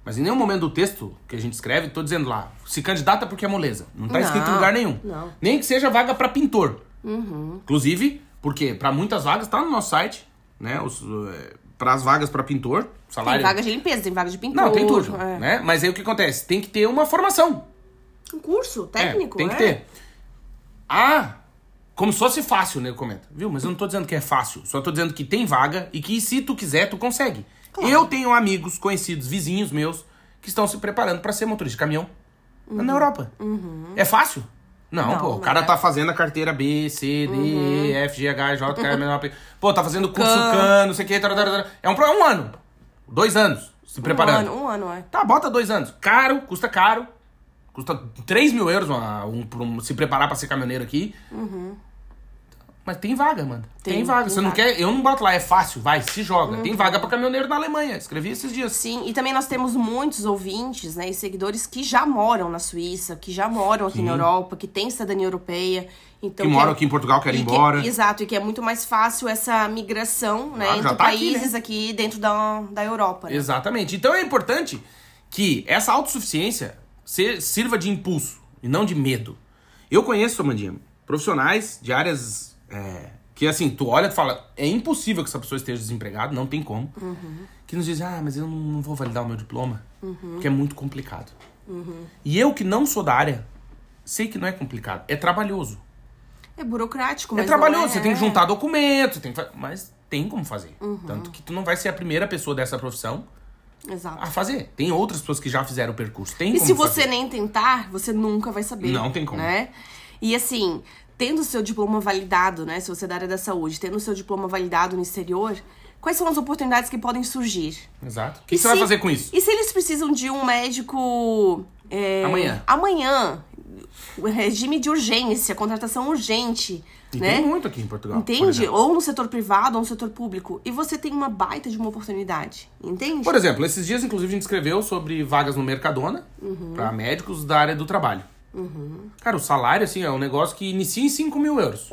[SPEAKER 1] Mas em nenhum momento do texto que a gente escreve, tô dizendo lá, se candidata porque é moleza. Não tá
[SPEAKER 3] Não,
[SPEAKER 1] escrito em lugar nenhum.
[SPEAKER 3] não.
[SPEAKER 1] Nem que seja vaga pra pintor. Inclusive, porque pra muitas vagas, tá no nosso site, né? Os, para as vagas pra pintor,
[SPEAKER 3] Tem
[SPEAKER 1] salário.
[SPEAKER 3] vaga de limpeza, tem vaga de pintura.
[SPEAKER 1] Não, tem tudo,
[SPEAKER 3] é.
[SPEAKER 1] né? Mas aí o que acontece? Tem que ter uma formação.
[SPEAKER 3] Um curso técnico,
[SPEAKER 1] É, tem que
[SPEAKER 3] é.
[SPEAKER 1] ter. Ah, como se fosse fácil, né? Comenta. Viu? Mas eu não tô dizendo que é fácil. Só tô dizendo que tem vaga e que se tu quiser, tu consegue. Eu tenho amigos, conhecidos, vizinhos meus, que estão se preparando pra ser motorista de caminhão na Europa. É fácil? Não,
[SPEAKER 3] Uhum. Não,
[SPEAKER 1] pô. O cara
[SPEAKER 3] é. Uhum.
[SPEAKER 1] tá fazendo a carteira B, C, D, E, F, G, H, J, K, M, N, O, P. Pô, tá fazendo curso
[SPEAKER 3] Can.
[SPEAKER 1] CAN, não sei o que. tarará. É um, é um ano. Dois anos se preparando.
[SPEAKER 3] Um ano, um ano, é.
[SPEAKER 1] Tá, bota dois anos. Caro, custa caro. Custa 3 mil euros uma- um, um- se preparar pra ser caminhoneiro aqui. Mas tem vaga, mano. Tem,
[SPEAKER 3] Tem,
[SPEAKER 1] vaga.
[SPEAKER 3] tem
[SPEAKER 1] Você não
[SPEAKER 3] vaga.
[SPEAKER 1] quer. Eu não boto lá, é fácil, vai, se joga. Tem vaga pra caminhoneiro na Alemanha. Escrevi esses dias.
[SPEAKER 3] Sim, e também nós temos muitos ouvintes, né, e seguidores que já moram na Suíça, que já moram aqui na Europa, que têm cidadania europeia. Então,
[SPEAKER 1] Que moram
[SPEAKER 3] é-
[SPEAKER 1] aqui em Portugal, querem ir
[SPEAKER 3] que-
[SPEAKER 1] embora.
[SPEAKER 3] exao, e que é muito mais fácil essa migração, né,
[SPEAKER 1] Ah,
[SPEAKER 3] entre
[SPEAKER 1] tá aqui,
[SPEAKER 3] países aqui, dentro da, da Europa. Né?
[SPEAKER 1] Exatamente. Então é importante que essa autossuficiência sirva de impulso e não de medo. Eu conheço, Amandinha, profissionais de áreas é, que assim, tu olha e fala, é impossível que essa pessoa esteja desempregada, não tem como. Que nos dizem, ah, mas eu não, vou validar o meu diploma, porque é muito complicado. E eu que não sou da área, sei que não é complicado, é trabalhoso.
[SPEAKER 3] É burocrático,
[SPEAKER 1] É
[SPEAKER 3] mas
[SPEAKER 1] trabalhoso,
[SPEAKER 3] não é,
[SPEAKER 1] você tem que
[SPEAKER 3] é.
[SPEAKER 1] juntar documentos, tem que mas tem como fazer.
[SPEAKER 3] Uhum.
[SPEAKER 1] Tanto que tu não vai ser a primeira pessoa dessa profissão
[SPEAKER 3] Exato.
[SPEAKER 1] a fazer. Tem outras pessoas que já fizeram o percurso. Tem
[SPEAKER 3] E
[SPEAKER 1] como
[SPEAKER 3] se você
[SPEAKER 1] fazer.
[SPEAKER 3] nem tentar, você nunca vai saber.
[SPEAKER 1] Não tem como.
[SPEAKER 3] Né? E assim, tendo o seu diploma validado, né? Se você é da área da saúde, tendo o seu diploma validado no exterior, quais são as oportunidades que podem surgir?
[SPEAKER 1] Exato. O que, que você vai
[SPEAKER 3] se-
[SPEAKER 1] fazer com isso?
[SPEAKER 3] E se eles precisam de um médico. é,
[SPEAKER 1] Amanhã.
[SPEAKER 3] Amanhã. Regime de urgência, contratação urgente.
[SPEAKER 1] E
[SPEAKER 3] né?
[SPEAKER 1] tem muito aqui em Portugal. por
[SPEAKER 3] Entende?
[SPEAKER 1] exemplo.
[SPEAKER 3] Ou no setor privado ou no setor público. E você tem uma baita de uma oportunidade. Entende?
[SPEAKER 1] Por exemplo, esses dias, inclusive, a gente escreveu sobre vagas no Mercadona
[SPEAKER 3] Uhum.
[SPEAKER 1] pra médicos da área do trabalho. Cara, o salário, assim, é um negócio que inicia em 5 mil euros.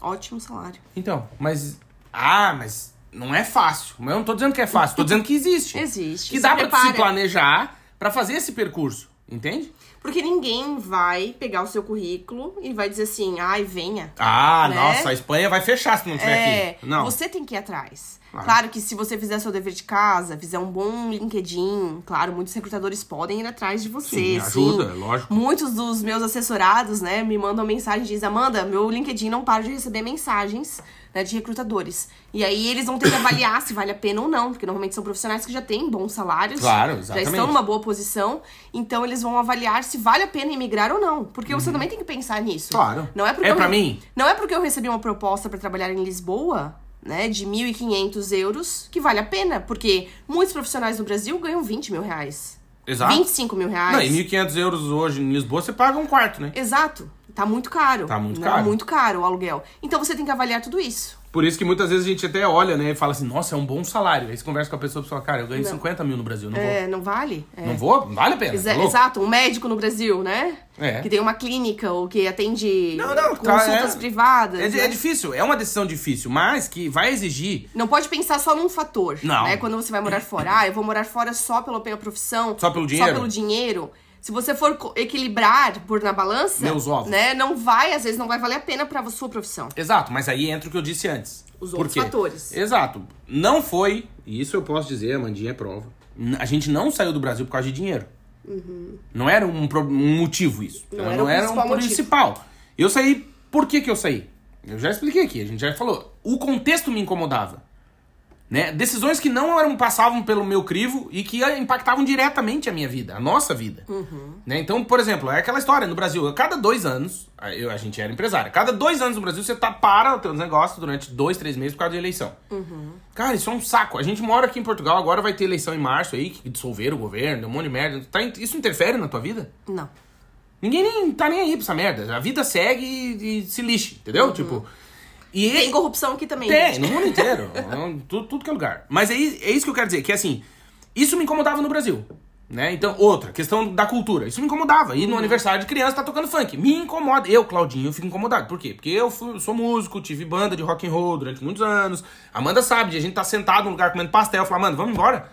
[SPEAKER 3] Ótimo salário.
[SPEAKER 1] Então, mas. Ah, mas não é fácil. Mas eu não tô dizendo que é fácil, tô dizendo que existe.
[SPEAKER 3] Existe.
[SPEAKER 1] Que dá pra tu se
[SPEAKER 3] prepara.
[SPEAKER 1] planejar pra fazer esse percurso. Entende?
[SPEAKER 3] Porque ninguém vai pegar o seu currículo e vai dizer assim, ai, venha.
[SPEAKER 1] Ah,
[SPEAKER 3] Né?
[SPEAKER 1] nossa, a Espanha vai fechar se não estiver
[SPEAKER 3] É,
[SPEAKER 1] aqui. Não.
[SPEAKER 3] você tem que ir atrás.
[SPEAKER 1] Claro.
[SPEAKER 3] Claro que se você fizer seu dever de casa, fizer um bom LinkedIn, claro, muitos recrutadores podem ir atrás de você.
[SPEAKER 1] Sim, ajuda, é lógico.
[SPEAKER 3] Muitos dos meus assessorados, né, me mandam mensagem e dizem, Amanda, meu LinkedIn não para de receber mensagens né, de recrutadores. E aí eles vão ter que avaliar se vale a pena ou não, porque normalmente são profissionais que já têm bons salários,
[SPEAKER 1] Claro,
[SPEAKER 3] já estão numa boa posição, então eles vão avaliar se vale a pena emigrar ou não. Porque você também tem que pensar nisso.
[SPEAKER 1] Uhum. Claro.
[SPEAKER 3] Não é porque
[SPEAKER 1] É
[SPEAKER 3] re-
[SPEAKER 1] mim?
[SPEAKER 3] Não é porque eu recebi uma proposta pra trabalhar em Lisboa, né, de 1.500 euros, que vale a pena. Porque muitos profissionais no Brasil ganham 20 mil reais.
[SPEAKER 1] Exato.
[SPEAKER 3] 25 mil reais.
[SPEAKER 1] Não, e 1.500 euros hoje em Lisboa, você paga um quarto, né?
[SPEAKER 3] Exato. Tá muito caro.
[SPEAKER 1] Tá muito
[SPEAKER 3] né?
[SPEAKER 1] caro.
[SPEAKER 3] Muito caro o aluguel. Então você tem que avaliar tudo isso.
[SPEAKER 1] Por isso que muitas vezes a gente até olha, né, e fala assim, nossa, é um bom salário. Aí você conversa com a pessoa e fala, cara, eu ganho 50 mil no Brasil, não
[SPEAKER 3] É, não vale? É.
[SPEAKER 1] vou. Não vou? Não vale a pena.
[SPEAKER 3] Exa-
[SPEAKER 1] tá?
[SPEAKER 3] Exato, um médico no Brasil, né?
[SPEAKER 1] É.
[SPEAKER 3] Que tem uma clínica ou que atende
[SPEAKER 1] Não, não, tá,
[SPEAKER 3] consultas
[SPEAKER 1] é-
[SPEAKER 3] privadas.
[SPEAKER 1] É,
[SPEAKER 3] né?
[SPEAKER 1] é difícil, é uma decisão difícil, mas que vai exigir
[SPEAKER 3] Não pode pensar só num fator.
[SPEAKER 1] Não.
[SPEAKER 3] Né? Quando você vai morar fora, ah, eu vou morar fora só pela minha profissão.
[SPEAKER 1] Só pelo dinheiro?
[SPEAKER 3] Só pelo dinheiro. Se você for equilibrar por na balança,
[SPEAKER 1] Meus ovos.
[SPEAKER 3] né, não vai, às vezes não vai valer a pena pra sua profissão.
[SPEAKER 1] Exato, mas aí entra o que eu disse antes.
[SPEAKER 3] Os
[SPEAKER 1] Por
[SPEAKER 3] outros
[SPEAKER 1] quê?
[SPEAKER 3] fatores.
[SPEAKER 1] Exato. Não foi, e isso eu posso dizer, a Mandinha é prova. A gente não saiu do Brasil por causa de dinheiro. Não era um, um motivo isso.
[SPEAKER 3] Não
[SPEAKER 1] não
[SPEAKER 3] era o
[SPEAKER 1] era
[SPEAKER 3] principal
[SPEAKER 1] um
[SPEAKER 3] motivo.
[SPEAKER 1] principal. Eu saí. Por que, que eu saí? Eu já expliquei aqui, a gente já falou. O contexto me incomodava. Né? Decisões que não eram, passavam pelo meu crivo e que impactavam diretamente a minha vida, a nossa vida. Né? Então, por exemplo, é aquela história no Brasil. A cada dois anos, a- eu, a gente era empresário. A cada dois anos no Brasil, você tá, para os teus negócios durante dois, três meses por causa de eleição. Cara, isso é um saco. A gente mora aqui em Portugal, agora vai ter eleição em março aí, que dissolveram o governo, um monte de merda. Tá isso interfere na tua vida?
[SPEAKER 3] Não.
[SPEAKER 1] Ninguém nem tá nem aí pra essa merda. A vida segue e, e se lixe, entendeu? Tipo. E
[SPEAKER 3] Tem corrupção aqui também.
[SPEAKER 1] tem, no mundo inteiro. Não, tudo, tudo que é lugar. Mas aí é isso que eu quero dizer, que assim, isso me incomodava no Brasil. Né? Então, outra, questão da cultura. Isso me incomodava. E no aniversário de criança tá tocando funk. Me incomoda. Eu, Claudinho, eu fico incomodado. Por quê? Porque eu fui- sou músico, tive banda de rock and roll durante muitos anos. Amanda sabe, a gente tá sentado num lugar comendo pastel. Falar, mano, vamos embora.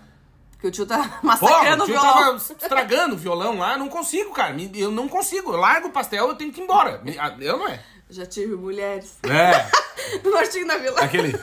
[SPEAKER 3] Porque o tio tá massacrando
[SPEAKER 1] o
[SPEAKER 3] o
[SPEAKER 1] tio
[SPEAKER 3] violão.
[SPEAKER 1] tava estragando o violão lá. Não consigo, cara. Eu não consigo. Eu largo o pastel, eu tenho que ir embora. Eu não é.
[SPEAKER 3] Já tive mulheres.
[SPEAKER 1] É.
[SPEAKER 3] No Martinho da Vila.
[SPEAKER 1] Aquele.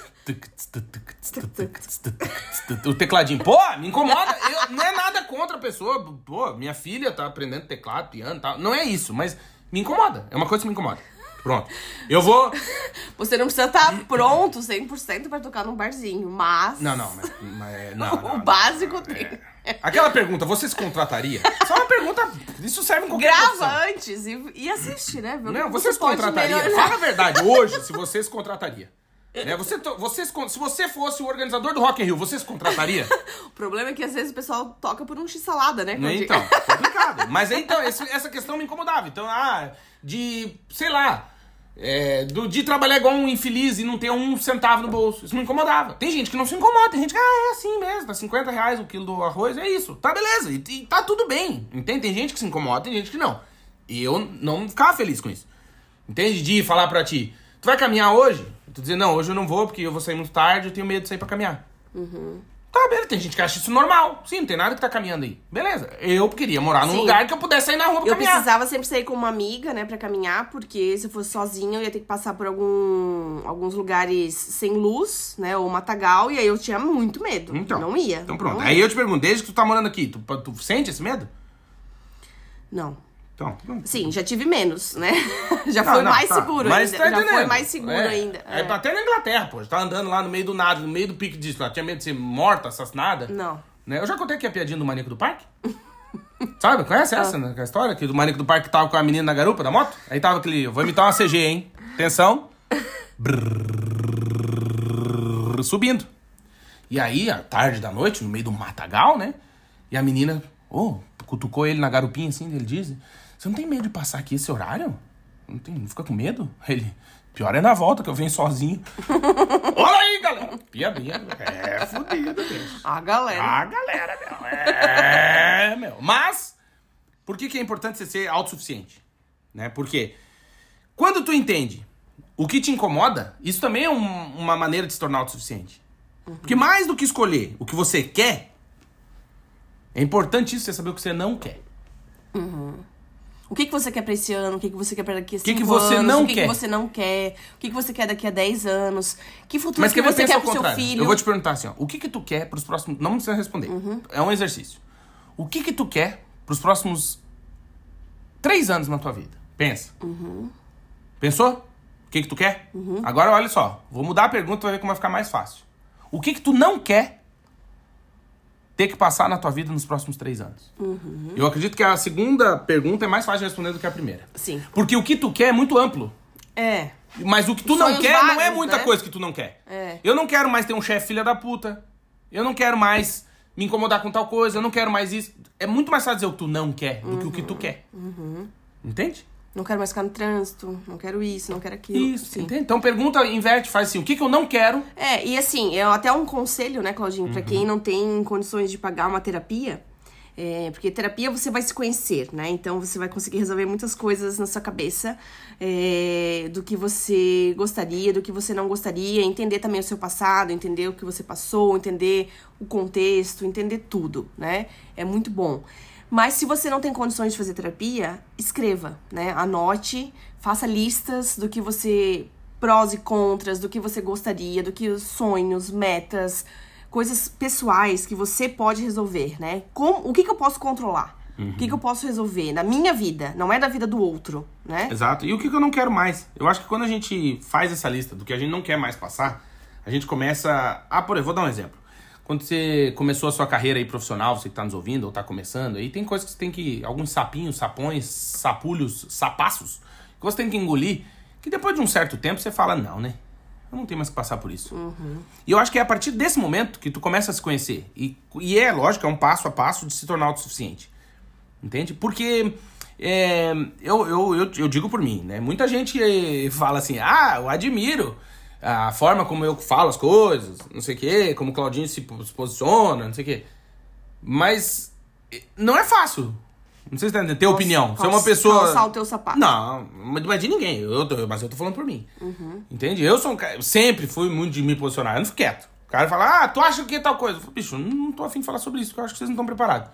[SPEAKER 1] O tecladinho. Pô, me incomoda. Eu, não é nada contra a pessoa. Pô, minha filha tá aprendendo teclado, piano e tal. Não é isso, mas me incomoda. É uma coisa que me incomoda. Pronto. Eu vou.
[SPEAKER 3] Você não precisa estar pronto 100% pra tocar num barzinho, mas...
[SPEAKER 1] Não, não, mas. mas- não, não,
[SPEAKER 3] o
[SPEAKER 1] não.
[SPEAKER 3] básico tem.
[SPEAKER 1] Aquela pergunta, você se contrataria? Só uma pergunta. Isso serve em qualquer
[SPEAKER 3] Grava
[SPEAKER 1] profissão.
[SPEAKER 3] antes e, e assiste, né?
[SPEAKER 1] Não, você se contrataria.
[SPEAKER 3] melhorar.
[SPEAKER 1] Fala a verdade, hoje, se você se contrataria. Né? Você, to- você se você fosse o organizador do Rock in Rio, você se contrataria?
[SPEAKER 3] O problema é que às vezes o pessoal toca por um x-salada, né?
[SPEAKER 1] Né? Então, complicado. Mas então, esse- essa questão me incomodava. Então, ah, de, sei lá, é, do, de trabalhar igual um infeliz e não ter um centavo no bolso. Isso me incomodava. Tem gente que não se incomoda, tem gente que, ah, é assim mesmo, tá 50 reais o quilo do arroz, é isso. Tá beleza, e, e tá tudo bem. Entende? Tem gente que se incomoda, tem gente que não. E eu não ficava feliz com isso. Entende? De falar pra ti, tu vai caminhar hoje? Tu dizer, não, hoje eu não vou porque eu vou sair muito tarde, eu tenho medo de sair pra caminhar. Tá, beleza, tem gente que acha isso normal. Sim, não tem nada que tá caminhando aí. Beleza. Eu queria morar num
[SPEAKER 3] Sim.
[SPEAKER 1] lugar que eu pudesse sair na rua pra
[SPEAKER 3] Eu
[SPEAKER 1] caminhar.
[SPEAKER 3] precisava sempre sair com uma amiga, né, pra caminhar, porque se eu fosse sozinha eu ia ter que passar por algum, alguns lugares sem luz, né, ou matagal, e aí eu tinha muito medo.
[SPEAKER 1] Então.
[SPEAKER 3] Não ia.
[SPEAKER 1] Então pronto.
[SPEAKER 3] Não
[SPEAKER 1] Aí
[SPEAKER 3] ia.
[SPEAKER 1] eu te pergunto, desde que tu tá morando aqui, tu, tu sente esse medo?
[SPEAKER 3] Não.
[SPEAKER 1] Então, não.
[SPEAKER 3] Sim, já tive menos, né? Já
[SPEAKER 1] Não,
[SPEAKER 3] foi
[SPEAKER 1] não,
[SPEAKER 3] mais
[SPEAKER 1] tá.
[SPEAKER 3] seguro
[SPEAKER 1] Mas
[SPEAKER 3] ainda.
[SPEAKER 1] tá
[SPEAKER 3] já foi mais seguro
[SPEAKER 1] É.
[SPEAKER 3] ainda.
[SPEAKER 1] É.
[SPEAKER 3] É.
[SPEAKER 1] até na Inglaterra, pô. Tá andando lá no meio do nada, no meio do pique disso. Lá. Tinha medo de ser morta, assassinada.
[SPEAKER 3] Não.
[SPEAKER 1] Né? Eu já contei aqui a piadinha do Maníaco do Parque. Sabe? Conhece essa, né? A história que do Maníaco do Parque tava com a menina na garupa da moto? Aí tava aquele... eu Vou imitar uma CG, hein? Atenção. Brrr, subindo. E aí, à tarde da noite, no meio do matagal, né? E a menina, oh, cutucou ele na garupinha assim, ele diz: Você não tem medo de passar aqui esse horário? Não, tem, não fica com medo? Ele, pior é na volta, que eu venho sozinho. Olha aí, galera! Piadinha. É fodido, bicho.
[SPEAKER 3] A galera.
[SPEAKER 1] Ah, galera, meu. É, meu. Mas, por que, que é importante você ser autossuficiente? Né? Porque quando tu entende o que te incomoda, isso também é um- uma maneira de se tornar autossuficiente. Porque mais do que escolher o que você quer, é importante isso você saber o que você não quer.
[SPEAKER 3] O O que, que você quer pra esse ano? O que, que você quer pra daqui a
[SPEAKER 1] que
[SPEAKER 3] cinco
[SPEAKER 1] você
[SPEAKER 3] anos?
[SPEAKER 1] não
[SPEAKER 3] o que,
[SPEAKER 1] quer?
[SPEAKER 3] que você não quer? O que, que você quer daqui a 10 anos? Que futuro
[SPEAKER 1] Mas
[SPEAKER 3] que
[SPEAKER 1] ver,
[SPEAKER 3] você quer pro seu
[SPEAKER 1] contrário.
[SPEAKER 3] filho?
[SPEAKER 1] Eu vou te perguntar assim, ó. O que que tu quer pros próximos... Não precisa responder.
[SPEAKER 3] Uhum.
[SPEAKER 1] É um exercício. O que que tu quer pros próximos três anos na tua vida? Pensa.
[SPEAKER 3] Uhum.
[SPEAKER 1] Pensou? O que que tu quer? Agora, olha só. Vou mudar a pergunta, vai ver como vai ficar mais fácil. O que que tu não quer ter que passar na tua vida nos próximos três anos?
[SPEAKER 3] Uhum.
[SPEAKER 1] Eu acredito que a segunda pergunta é mais fácil de responder do que a primeira.
[SPEAKER 3] Sim.
[SPEAKER 1] Porque o que tu quer é muito amplo.
[SPEAKER 3] É.
[SPEAKER 1] Mas o que tu não quer não é muita
[SPEAKER 3] né?
[SPEAKER 1] coisa que tu não quer.
[SPEAKER 3] É.
[SPEAKER 1] Eu não quero mais ter um chefe filha da puta. Eu não quero mais me incomodar com tal coisa. Eu não quero mais isso. É muito mais fácil dizer o que tu não quer do que o que tu quer. Entende?
[SPEAKER 3] Não quero mais ficar no trânsito, não quero isso, não quero aquilo.
[SPEAKER 1] Isso,
[SPEAKER 3] Sim.
[SPEAKER 1] entende? Então pergunta, inverte, faz assim. O que, que eu não quero?
[SPEAKER 3] É, e assim, é até um conselho, né, Claudinho,
[SPEAKER 1] Uhum.
[SPEAKER 3] pra quem não tem condições de pagar uma terapia. É, porque terapia você vai se conhecer, né? Então você vai conseguir resolver muitas coisas na sua cabeça é, do que você gostaria, do que você não gostaria, entender também o seu passado, entender o que você passou, entender o contexto, entender tudo, né? É muito bom. Mas se você não tem condições de fazer terapia, escreva, né? Anote, faça listas do que você prós e contras, do que você gostaria, do que os sonhos, metas, coisas pessoais que você pode resolver, né? Como, o que, que eu posso controlar? O que, que eu posso resolver na minha vida, não é da vida do outro, né?
[SPEAKER 1] Exato. E o que, que eu não quero mais? Eu acho que quando a gente faz essa lista do que a gente não quer mais passar, a gente começa. Ah, por exemplo, vou dar um exemplo. Quando você começou a sua carreira aí profissional, você que tá nos ouvindo ou tá começando, aí tem coisas que você tem que. Alguns sapinhos, sapões, sapulhos, sapaços, que você tem que engolir, que depois de um certo tempo você fala, não, né? Eu não tenho mais que passar por isso. E eu acho que é a partir desse momento que tu começa a se conhecer. E, e é lógico, é um passo a passo de se tornar autossuficiente. Entende? Porque é, eu, eu, eu, eu digo por mim, né? Muita gente eh, fala assim, ah, eu admiro a forma como eu falo as coisas, não sei o quê, como o Claudinho se, po- se posiciona, não sei o quê. Mas não é fácil. Não sei se tá entendendo. Ter opinião. Ser uma
[SPEAKER 3] calça-
[SPEAKER 1] pessoa.
[SPEAKER 3] calçar o teu sapato.
[SPEAKER 1] Não, mas de ninguém. Eu, tô- mas eu tô falando por mim.
[SPEAKER 3] Uhum.
[SPEAKER 1] Entende? Eu sou um cara. Sempre fui muito de me posicionar. Eu não fico quieto. O cara fala, ah, tu acha que é tal coisa? Eu falo, bicho, não, não tô afim de falar sobre isso, porque eu acho que vocês não estão preparados.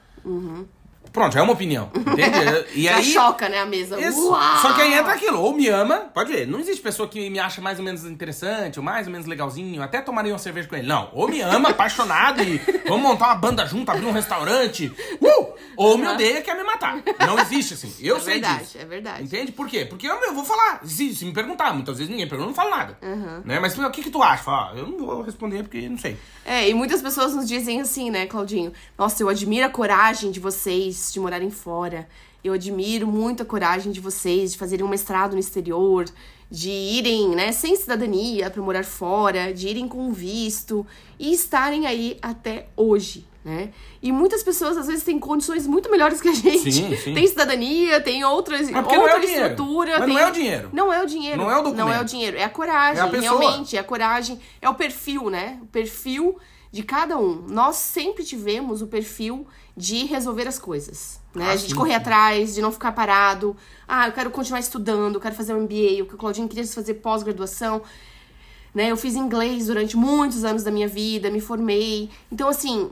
[SPEAKER 1] Pronto, já é uma opinião. Entende? E
[SPEAKER 3] Já
[SPEAKER 1] aí.
[SPEAKER 3] choca, né, a mesa.
[SPEAKER 1] Isso.
[SPEAKER 3] Uau!
[SPEAKER 1] Só que aí entra aquilo, ou me ama, pode ver, não existe pessoa que me acha mais ou menos interessante, ou mais ou menos legalzinho, até tomaria uma cerveja com ele. Não, ou me ama, apaixonado, e vamos montar uma banda junto, abrir um restaurante, uh! ou me odeia e quer me matar. Não existe assim, eu
[SPEAKER 3] É
[SPEAKER 1] sei
[SPEAKER 3] verdade,
[SPEAKER 1] disso.
[SPEAKER 3] é verdade.
[SPEAKER 1] Entende? Por quê? Porque eu, eu vou falar, se, se me perguntar, muitas vezes ninguém pergunta, eu não falo nada.
[SPEAKER 3] Uhum.
[SPEAKER 1] Né? Mas o que que tu acha? Fala, ah, eu não vou responder porque não sei.
[SPEAKER 3] É, e muitas pessoas nos dizem assim, né, Claudinho? Nossa, eu admiro a coragem de vocês de morarem fora. Eu admiro muito a coragem de vocês de fazerem um mestrado no exterior, de irem, né, sem cidadania para morar fora, de irem com visto e estarem aí até hoje, né? E muitas pessoas às vezes têm condições muito melhores que a gente.
[SPEAKER 1] Sim, sim.
[SPEAKER 3] Tem cidadania, tem outras,
[SPEAKER 1] Mas porque não
[SPEAKER 3] outra
[SPEAKER 1] é
[SPEAKER 3] estrutura,
[SPEAKER 1] Mas não
[SPEAKER 3] tem-
[SPEAKER 1] é o dinheiro.
[SPEAKER 3] Não é o dinheiro.
[SPEAKER 1] Não é o documento.
[SPEAKER 3] Não é o dinheiro, é a coragem,
[SPEAKER 1] É a
[SPEAKER 3] realmente, é a coragem, é o perfil, né? O perfil de cada um. Nós sempre tivemos o perfil de resolver as coisas, né?
[SPEAKER 1] Ah,
[SPEAKER 3] a gente
[SPEAKER 1] sim,
[SPEAKER 3] correr
[SPEAKER 1] sim.
[SPEAKER 3] atrás, de não ficar parado. Ah, eu quero continuar estudando, eu quero fazer um MBA, o que o Claudinho queria fazer pós-graduação. Né? Eu fiz inglês durante muitos anos da minha vida, me formei. Então, assim,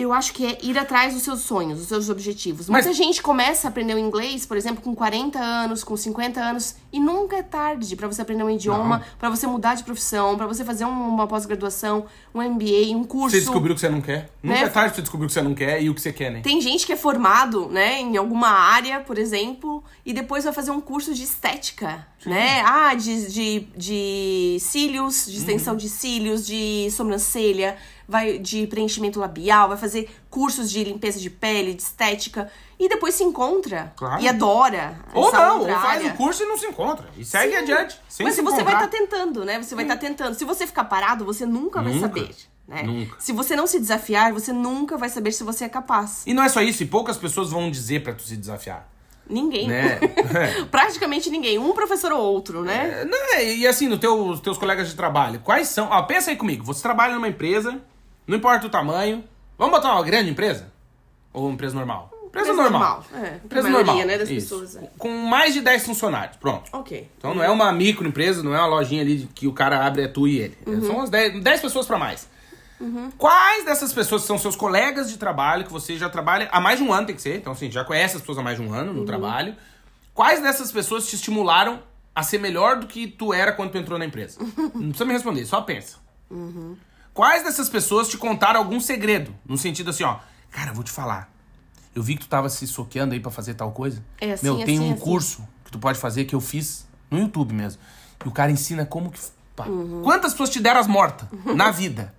[SPEAKER 3] eu acho que é ir atrás dos seus sonhos, dos seus objetivos.
[SPEAKER 1] Mas-
[SPEAKER 3] Muita gente começa a aprender o inglês, por exemplo, com 40 anos, com 50 anos, e nunca é tarde pra você aprender um idioma, pra você mudar de profissão, pra você fazer um- uma pós-graduação, um MBA, um curso.
[SPEAKER 1] Você descobriu o que você não quer. Nunca
[SPEAKER 3] Né?
[SPEAKER 1] é tarde pra você descobrir o que você não quer e o que você quer, né?
[SPEAKER 3] Tem gente que é formado, né, em alguma área, por exemplo, e depois vai fazer um curso de estética, né? Ah, de, de, de cílios, de extensão de cílios, de sobrancelha, vai de preenchimento labial, vai fazer cursos de limpeza de pele, de estética, e depois se encontra
[SPEAKER 1] Claro.
[SPEAKER 3] e adora
[SPEAKER 1] Ou não, ou faz o curso e não se encontra. E segue
[SPEAKER 3] Sim.
[SPEAKER 1] adiante. Sem
[SPEAKER 3] Mas
[SPEAKER 1] se
[SPEAKER 3] você vai
[SPEAKER 1] encontrar.
[SPEAKER 3] estar tentando, né? Você vai estar tentando. Se você ficar parado, você nunca, vai
[SPEAKER 1] Nunca.
[SPEAKER 3] saber, né?
[SPEAKER 1] Nunca.
[SPEAKER 3] Se você não se desafiar, você nunca vai saber se você é capaz.
[SPEAKER 1] E não é só isso, e poucas pessoas vão dizer pra tu se desafiar.
[SPEAKER 3] Ninguém.
[SPEAKER 1] Né?
[SPEAKER 3] Praticamente ninguém. Um professor ou outro, né?
[SPEAKER 1] É, não, é, e assim, nos teus, teus colegas de trabalho, quais são. Ó, pensa aí comigo, você trabalha numa empresa, não importa o tamanho. Vamos botar uma grande empresa? Ou uma empresa normal? Empresa,
[SPEAKER 3] Empresa
[SPEAKER 1] normal.
[SPEAKER 3] normal, é.
[SPEAKER 1] Empresa
[SPEAKER 3] maioria,
[SPEAKER 1] normal.
[SPEAKER 3] né, das
[SPEAKER 1] isso.
[SPEAKER 3] pessoas, é.
[SPEAKER 1] Com mais de 10 funcionários. Pronto.
[SPEAKER 3] Ok.
[SPEAKER 1] Então não é uma microempresa, não é uma lojinha ali que o cara abre, é tu e ele.
[SPEAKER 3] Uhum.
[SPEAKER 1] São umas 10, 10 pessoas pra mais. Quais dessas pessoas são seus colegas de trabalho, que você já trabalha há mais de um ano, tem que ser, então assim, já conhece as pessoas há mais de um ano
[SPEAKER 3] Uhum.
[SPEAKER 1] no trabalho. Quais dessas pessoas te estimularam a ser melhor do que tu era quando tu entrou na empresa? Não precisa me responder, só pensa. Quais dessas pessoas te contaram algum segredo? No sentido assim, ó, cara, eu vou te falar. Eu vi que tu tava se soqueando aí pra fazer tal coisa.
[SPEAKER 3] É assim,
[SPEAKER 1] Meu, tem
[SPEAKER 3] assim,
[SPEAKER 1] um
[SPEAKER 3] assim.
[SPEAKER 1] curso que tu pode fazer que eu fiz no YouTube mesmo. E o cara ensina como que. pá.
[SPEAKER 3] Uhum.
[SPEAKER 1] Quantas pessoas te deram as mortas na vida?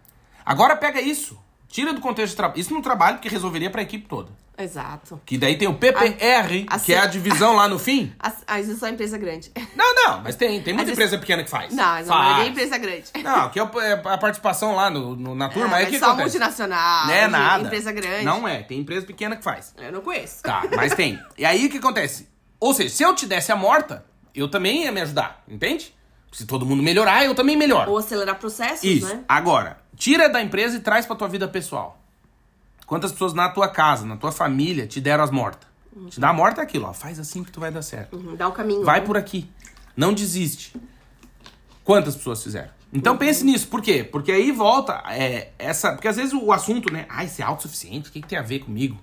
[SPEAKER 1] Agora pega isso. Tira do contexto de trabalho. Isso no trabalho, porque resolveria pra equipe toda.
[SPEAKER 3] Exato.
[SPEAKER 1] Que daí tem o PPR,
[SPEAKER 3] A- a
[SPEAKER 1] que é a divisão lá no fim.
[SPEAKER 3] As- Mas isso é uma empresa grande.
[SPEAKER 1] Não, não, mas tem, tem muita empresa pequena que faz.
[SPEAKER 3] Não, mas a
[SPEAKER 1] faz.
[SPEAKER 3] maioria é empresa grande.
[SPEAKER 1] Não, que é é a participação lá no, no- na turma.
[SPEAKER 3] Ah,
[SPEAKER 1] o
[SPEAKER 3] mas
[SPEAKER 1] que
[SPEAKER 3] só
[SPEAKER 1] acontece?
[SPEAKER 3] multinacional.
[SPEAKER 1] Não é
[SPEAKER 3] de
[SPEAKER 1] nada.
[SPEAKER 3] Empresa grande.
[SPEAKER 1] Não é, tem empresa pequena que faz.
[SPEAKER 3] Eu não conheço.
[SPEAKER 1] Tá, mas tem. E aí o que acontece? Ou seja, se eu te desse a morta, eu também ia me ajudar, entende? Se todo mundo melhorar, eu também melhoro.
[SPEAKER 3] Ou acelerar processos,
[SPEAKER 1] Isso.
[SPEAKER 3] né?
[SPEAKER 1] Agora, tira da empresa e traz pra tua vida pessoal. Quantas pessoas na tua casa, na tua família, te deram as mortas? Te dá a morta é aquilo, ó. Faz assim que tu vai dar certo.
[SPEAKER 3] Uhum, Dá o caminho.
[SPEAKER 1] Vai
[SPEAKER 3] né?
[SPEAKER 1] por aqui. Não desiste. Quantas pessoas fizeram? Então pense nisso. Por quê? Porque aí volta é, essa. Porque às vezes o assunto, né? Ai, ser autossuficiente, o que, que tem a ver comigo?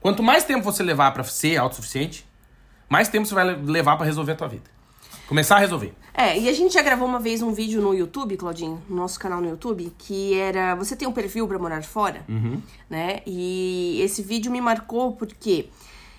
[SPEAKER 1] Quanto mais tempo você levar pra ser autossuficiente, mais tempo você vai le- levar pra resolver a tua vida. Começar a resolver.
[SPEAKER 3] É, e a gente já gravou uma vez um vídeo no YouTube, Claudinho, no nosso canal no YouTube, que era. Você tem um perfil pra morar fora? Né? E esse vídeo me marcou porque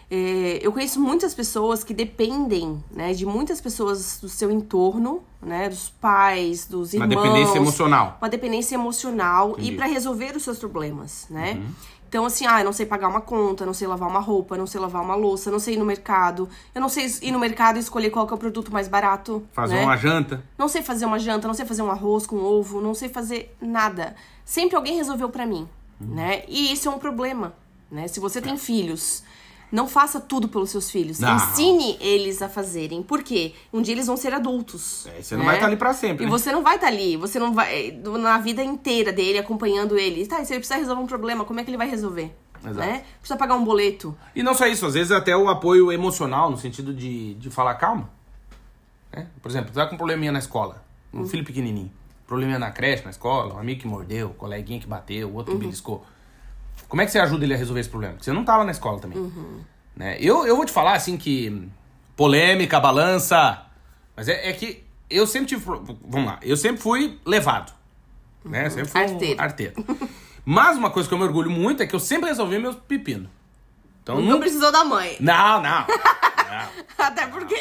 [SPEAKER 3] é, eu conheço muitas pessoas que dependem, né, de muitas pessoas do seu entorno, né, dos pais, dos
[SPEAKER 1] Uma
[SPEAKER 3] irmãos.
[SPEAKER 1] dependência emocional.
[SPEAKER 3] Uma dependência emocional
[SPEAKER 1] Entendi.
[SPEAKER 3] e pra resolver os seus problemas, né?
[SPEAKER 1] Uhum.
[SPEAKER 3] Então, assim, ah, eu não sei pagar uma conta, não sei lavar uma roupa, não sei lavar uma louça, não sei ir no mercado. Eu não sei ir no mercado e escolher qual é o produto mais barato.
[SPEAKER 1] Fazer
[SPEAKER 3] né?
[SPEAKER 1] uma janta.
[SPEAKER 3] Não sei fazer uma janta, não sei fazer um arroz com ovo, não sei fazer nada. Sempre alguém resolveu pra mim,
[SPEAKER 1] Uhum.
[SPEAKER 3] né? E isso é um problema, né? Se você tem filhos, não faça tudo pelos seus filhos.
[SPEAKER 1] Não.
[SPEAKER 3] Ensine eles a fazerem. Por quê? Um dia eles vão ser adultos.
[SPEAKER 1] É, você não
[SPEAKER 3] né?
[SPEAKER 1] vai estar ali pra sempre.
[SPEAKER 3] E
[SPEAKER 1] né?
[SPEAKER 3] você não vai estar ali, você não vai na vida inteira dele acompanhando ele. Tá, e se ele precisar resolver um problema, como é que ele vai resolver?
[SPEAKER 1] Exato.
[SPEAKER 3] Né? Precisa pagar um boleto.
[SPEAKER 1] E não só isso, às vezes até o apoio emocional, no sentido de, de falar calma. né? Por exemplo, tá com um probleminha na escola, um filho pequenininho. Probleminha na creche, na escola, um amigo que mordeu, um coleguinha que bateu, outro que beliscou. Como é que você ajuda ele a resolver esse problema? Porque você não tava na escola também. Né? Eu, eu vou te falar, assim, que polêmica, balança, mas é, é que eu sempre tive... Vamos lá, eu sempre fui levado. Né? Sempre fui
[SPEAKER 3] Arteiro.
[SPEAKER 1] um arteiro. Mas uma coisa que eu me orgulho muito é que eu sempre resolvi meus pepinos. Então,
[SPEAKER 3] Não
[SPEAKER 1] nunca-
[SPEAKER 3] precisou da mãe.
[SPEAKER 1] não, não.
[SPEAKER 3] Até porque